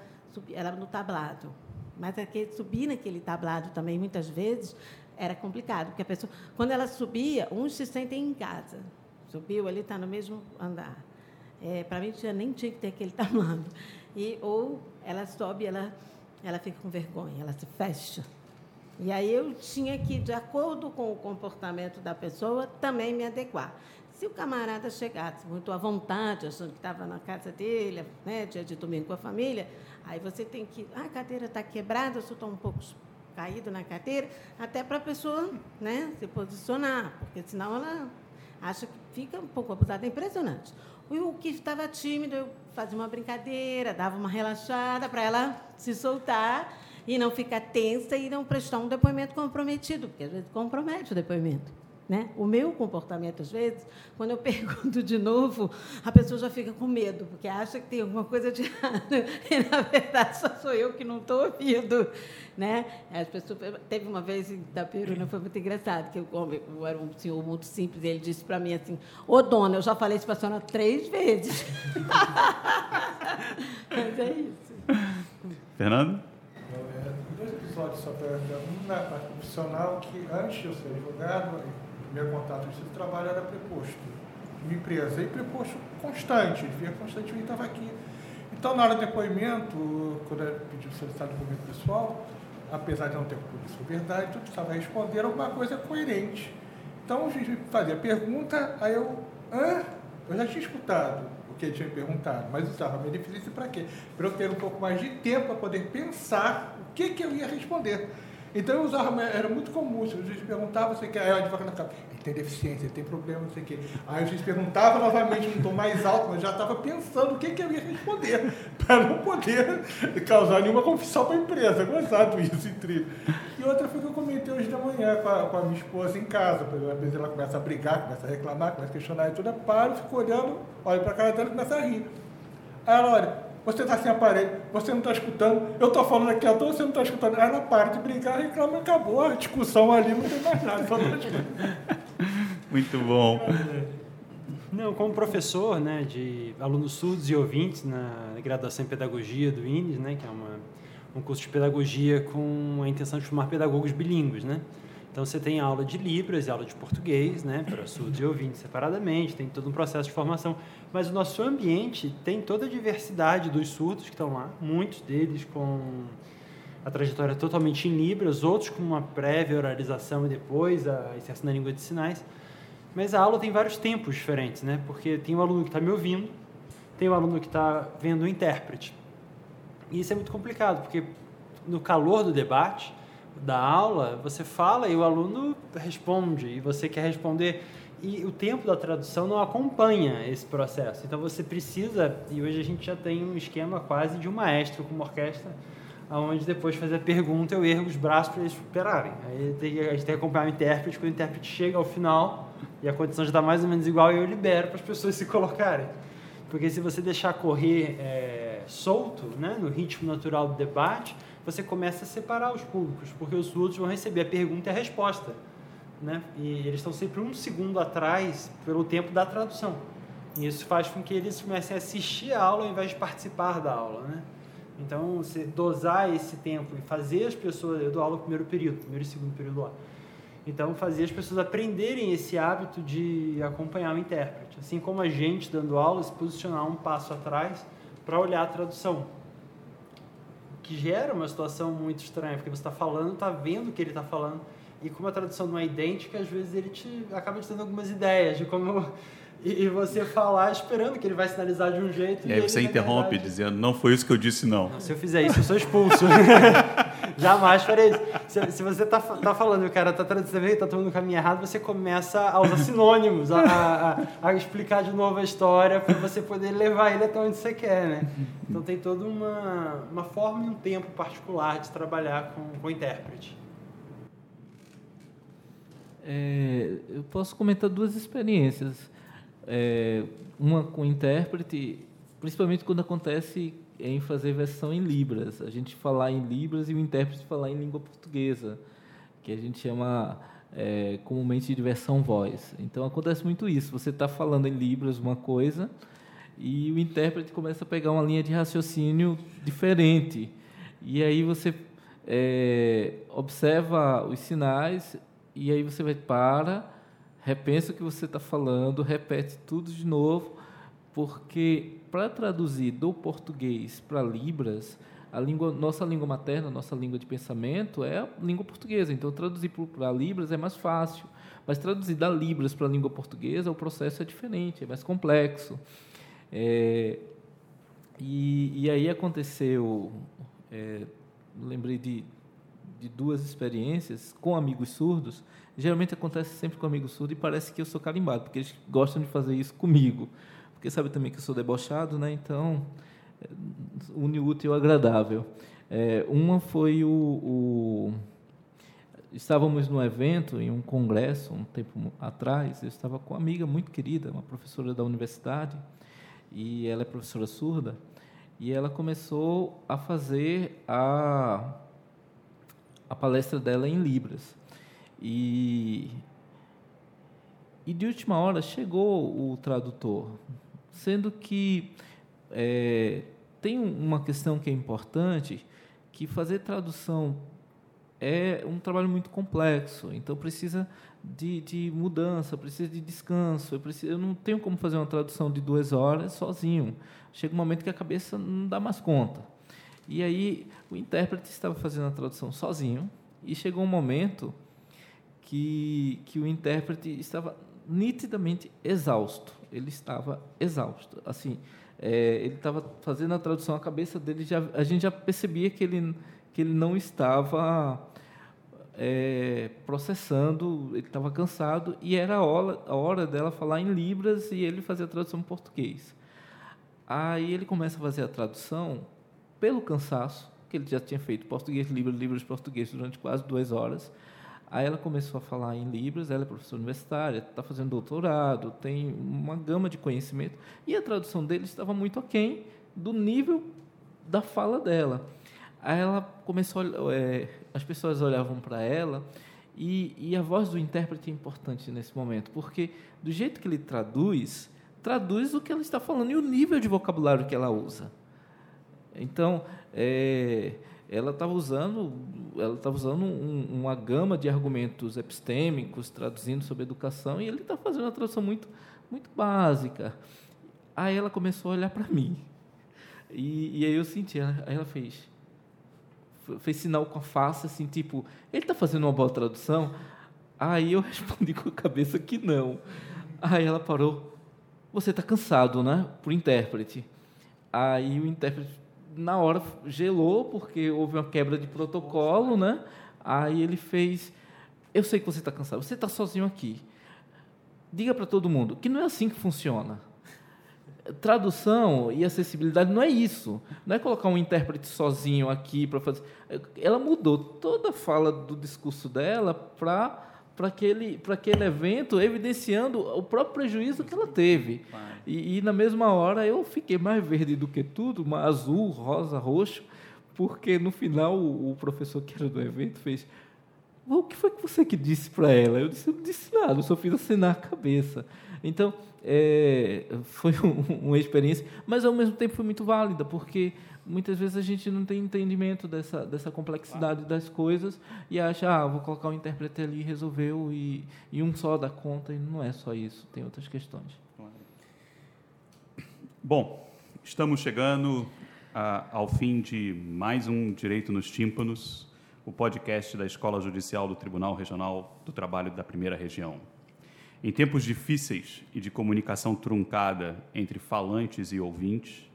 ela no tablado. Mas aquele, subir naquele tablado também, muitas vezes, era complicado, porque a pessoa, quando ela subia, uns se sentem em casa. Subiu ali, está no mesmo andar. É, Para mim, já nem tinha que ter aquele [laughs] tamanho. E, ou ela sobe, ela, ela fica com vergonha, ela se fecha. E aí eu tinha que, de acordo com o comportamento da pessoa, também me adequar. Se o camarada chegasse muito à vontade, achando que estava na casa dele, né, dia de domingo com a família, aí você tem que. Ah, a cadeira está quebrada, eu estou um pouco caído na cadeira, até para a pessoa né, se posicionar, porque senão ela acha que fica um pouco abusada. É impressionante. O que estava tímido, eu fazia uma brincadeira, dava uma relaxada para ela se soltar e não ficar tensa e não prestar um depoimento comprometido, porque às vezes compromete o depoimento. Né? O meu comportamento, às vezes, quando eu [laughs] pergunto de novo, a pessoa já fica com medo, porque acha que tem alguma coisa de [laughs] errado. E, na verdade, só sou eu que não estou ouvindo. Né? As pessoas, teve uma vez em Itaperuna, foi muito engraçado, que eu, eu era um senhor muito simples, e ele disse para mim assim, ô dona, eu já falei isso para a senhora três vezes. [laughs] Mas é isso. Fernando? É, dois episódios só para um na parte profissional, que antes de eu ser advogado, meu contato de trabalho era preposto uma empresa, e preposto constante, ele via constantemente, estava aqui. Então, na hora do depoimento, quando eu pedi o solicitar depoimento pessoal, apesar de não ter isso verdade, tudo estava a responder alguma coisa coerente. Então, o juiz me fazia pergunta, aí eu, hã? Eu já tinha escutado o que ele tinha perguntado, mas usava minha deficiência para quê? Para eu ter um pouco mais de tempo para poder pensar o que, que eu ia responder. Então eu usava, era muito comum, se juiz perguntava, você quer, aí o advogado ficava, ele tem deficiência, ele tem problema, não sei o quê. Aí o juiz perguntava novamente num tom mais alto, mas já estava pensando o que, que eu ia responder, [laughs] para não poder causar nenhuma confissão para a empresa. Gozado isso, incrível. E outra foi que eu comentei hoje da manhã com a, com a minha esposa em casa. Às vezes ela começa a brigar, começa a reclamar, começa a questionar e tudo, eu paro, fico olhando, olho para a cara dela e começa a rir. Aí ela olha, você está sem aparelho, você não está escutando, eu estou falando aqui à toa, você não está escutando. Aí ela para de brincar, reclama, acabou a discussão ali, não tem mais nada, só [laughs] Muito bom. Não, como professor né, de alunos surdos e ouvintes na graduação em pedagogia do INES, né, que é uma, um curso de pedagogia com a intenção de formar pedagogos bilíngues, né? Então você tem aula de Libras e aula de português, né, para surdos e ouvintes separadamente, tem todo um processo de formação. Mas o nosso ambiente tem toda a diversidade dos surdos que estão lá, muitos deles com a trajetória totalmente em Libras, outros com uma prévia oralização e depois a inserção na língua de sinais. Mas a aula tem vários tempos diferentes, né? Porque tem o aluno que está me ouvindo, tem o aluno que está vendo o intérprete. E isso é muito complicado, porque no calor do debate, da aula, você fala e o aluno responde, e você quer responder. E o tempo da tradução não acompanha esse processo. Então você precisa, e hoje a gente já tem um esquema quase de um maestro com uma orquestra, onde depois de fazer a pergunta eu ergo os braços para eles superarem. Aí a gente tem que acompanhar o intérprete, quando o intérprete chega ao final e a condição já está mais ou menos igual, eu libero para as pessoas [laughs] se colocarem. Porque se você deixar correr é, solto, né, no ritmo natural do debate, você começa a separar os públicos, porque os surdos vão receber a pergunta e a resposta. Né? E eles estão sempre um segundo atrás pelo tempo da tradução. E isso faz com que eles comecem a assistir a aula ao invés de participar da aula. Né? Então, você dosar esse tempo e fazer as pessoas. Eu dou aula no primeiro período, primeiro e segundo período lá. Então, fazer as pessoas aprenderem esse hábito de acompanhar o intérprete. Assim como a gente, dando aula, se posicionar um passo atrás para olhar a tradução que gera uma situação muito estranha, porque você está falando, está vendo o que ele está falando, e como a tradução não é idêntica, às vezes ele te acaba te dando algumas ideias de como e você falar esperando que ele vai sinalizar de um jeito. E, e aí você interrompe verdade... dizendo, não foi isso que eu disse, não. não se eu fizer isso, eu sou expulso. [laughs] Jamais farei isso. Se, se você está tá falando e o cara está traduzindo, está tomando o caminho errado, você começa a usar sinônimos, a, a, a explicar de novo a história para você poder levar ele até onde você quer, né? Então tem toda uma, uma forma e um tempo particular de trabalhar com, com o intérprete. É, eu posso comentar duas experiências é, uma com intérprete, principalmente quando acontece em fazer versão em libras, a gente falar em libras e o intérprete falar em língua portuguesa, que a gente chama é, comumente de versão voz. Então acontece muito isso. Você está falando em libras uma coisa e o intérprete começa a pegar uma linha de raciocínio diferente. E aí você é, observa os sinais e aí você vai para, repensa o que você está falando, repete tudo de novo, porque para traduzir do português para libras, a língua, nossa língua materna, nossa língua de pensamento é a língua portuguesa. Então traduzir para libras é mais fácil, mas traduzir da libras para a língua portuguesa o processo é diferente, é mais complexo. É, e, e aí aconteceu, é, lembrei de, de duas experiências com amigos surdos. Geralmente acontece sempre com amigos surdos e parece que eu sou carimbado, porque eles gostam de fazer isso comigo. Porque sabe também que eu sou debochado, né? Então, é, une útil e agradável. É, uma foi o, o, Estávamos num evento, em um congresso, um tempo atrás. Eu estava com uma amiga muito querida, uma professora da universidade, e ela é professora surda, e ela começou a fazer a, a palestra dela em Libras. E, e de última hora chegou o tradutor, sendo que é, tem uma questão que é importante, que fazer tradução é um trabalho muito complexo, então precisa de, de mudança, precisa de descanso. Eu, preciso, eu não tenho como fazer uma tradução de duas horas sozinho. Chega um momento que a cabeça não dá mais conta. E aí o intérprete estava fazendo a tradução sozinho e chegou um momento que, que o intérprete estava nitidamente exausto. Ele estava exausto. Assim, é, ele estava fazendo a tradução, a cabeça dele já, a gente já percebia que ele que ele não estava é, processando, ele estava cansado e era a hora, a hora dela falar em libras e ele fazer a tradução em português. Aí ele começa a fazer a tradução pelo cansaço, que ele já tinha feito português, libras, libras, português durante quase duas horas. Aí ela começou a falar em Libras, ela é professora universitária, está fazendo doutorado, tem uma gama de conhecimento, e a tradução dele estava muito aquém do nível da fala dela. Aí ela começou, é, as pessoas olhavam para ela e, e, a voz do intérprete é importante nesse momento, porque do jeito que ele traduz, traduz o que ela está falando e o nível de vocabulário que ela usa. Então, é, ela estava usando, ela usando um, uma gama de argumentos epistêmicos, traduzindo sobre educação, e ele está fazendo uma tradução muito, muito básica. Aí ela começou a olhar para mim. E, e, aí eu senti, aí ela fez, fez sinal com a face, assim, tipo, ele está fazendo uma boa tradução? Aí eu [laughs] respondi com a cabeça que não. Aí ela parou, você está cansado, né? Por intérprete. Aí o intérprete, na hora, gelou, porque houve uma quebra de protocolo, né? Aí ele fez, eu sei que você está cansado, você está sozinho aqui. Diga para todo mundo que não é assim que funciona tradução e acessibilidade não é isso. Não é colocar um intérprete sozinho aqui para fazer. Ela mudou toda a fala do discurso dela para para aquele, aquele evento, evidenciando o próprio prejuízo que ela teve. E, e, na mesma hora eu fiquei mais verde do que tudo, azul, rosa, roxo, porque no final o, o professor que era do evento fez o que foi que você que disse para ela? Eu disse, eu não disse nada, eu só fiz acenar a cabeça. Então, é, foi [laughs] um, uma experiência, mas ao mesmo tempo foi muito válida, porque muitas vezes a gente não tem entendimento dessa, dessa complexidade das coisas e acha, ah, vou colocar um intérprete ali e resolveu, e, e um só dá conta, e não é só isso, tem outras questões. Bom, estamos chegando a, ao fim de mais um Direito nos Tímpanos, o podcast da Escola Judicial do Tribunal Regional do Trabalho da Primeira Região. Em tempos difíceis e de comunicação truncada entre falantes e ouvintes,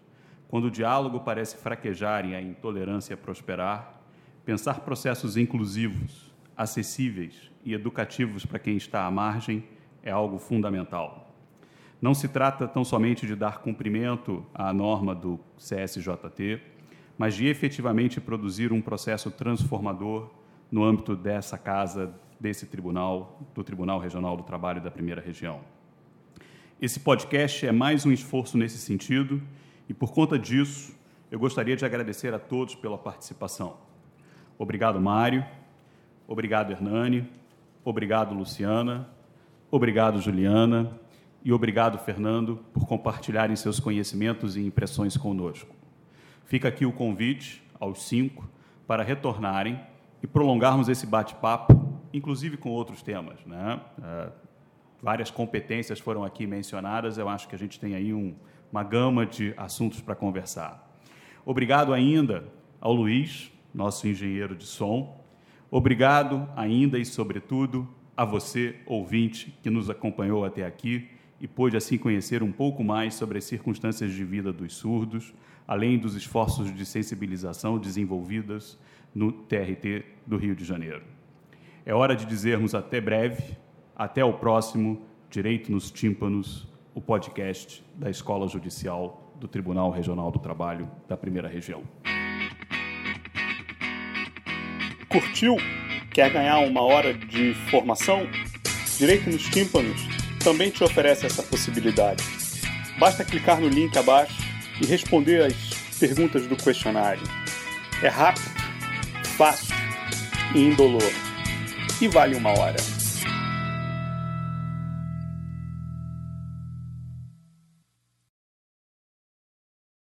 quando o diálogo parece fraquejar e a intolerância prosperar, pensar processos inclusivos, acessíveis e educativos para quem está à margem é algo fundamental. Não se trata tão somente de dar cumprimento à norma do CSJT, mas de efetivamente produzir um processo transformador no âmbito dessa casa desse tribunal, do Tribunal Regional do Trabalho da Primeira Região. Esse podcast é mais um esforço nesse sentido e, por conta disso, eu gostaria de agradecer a todos pela participação. Obrigado, Mário. Obrigado, Hernani. Obrigado, Luciana. Obrigado, Juliana. E obrigado, Fernando, por compartilharem seus conhecimentos e impressões conosco. Fica aqui o convite aos cinco para retornarem e prolongarmos esse bate-papo, inclusive com outros temas. Né? Uh, várias competências foram aqui mencionadas, eu acho que a gente tem aí um, uma gama de assuntos para conversar. Obrigado ainda ao Luiz, nosso engenheiro de som. Obrigado ainda e, sobretudo, a você, ouvinte, que nos acompanhou até aqui e pôde assim conhecer um pouco mais sobre as circunstâncias de vida dos surdos, além dos esforços de sensibilização desenvolvidos no TRT do Rio de Janeiro. É hora de dizermos até breve, até o próximo Direito nos Tímpanos, o podcast da Escola Judicial do Tribunal Regional do Trabalho da Primeira Região. Curtiu? Quer ganhar uma hora de formação? Direito nos Tímpanos também te oferece essa possibilidade. Basta clicar no link abaixo e responder as perguntas do questionário. É rápido, fácil e indolor. E vale uma hora.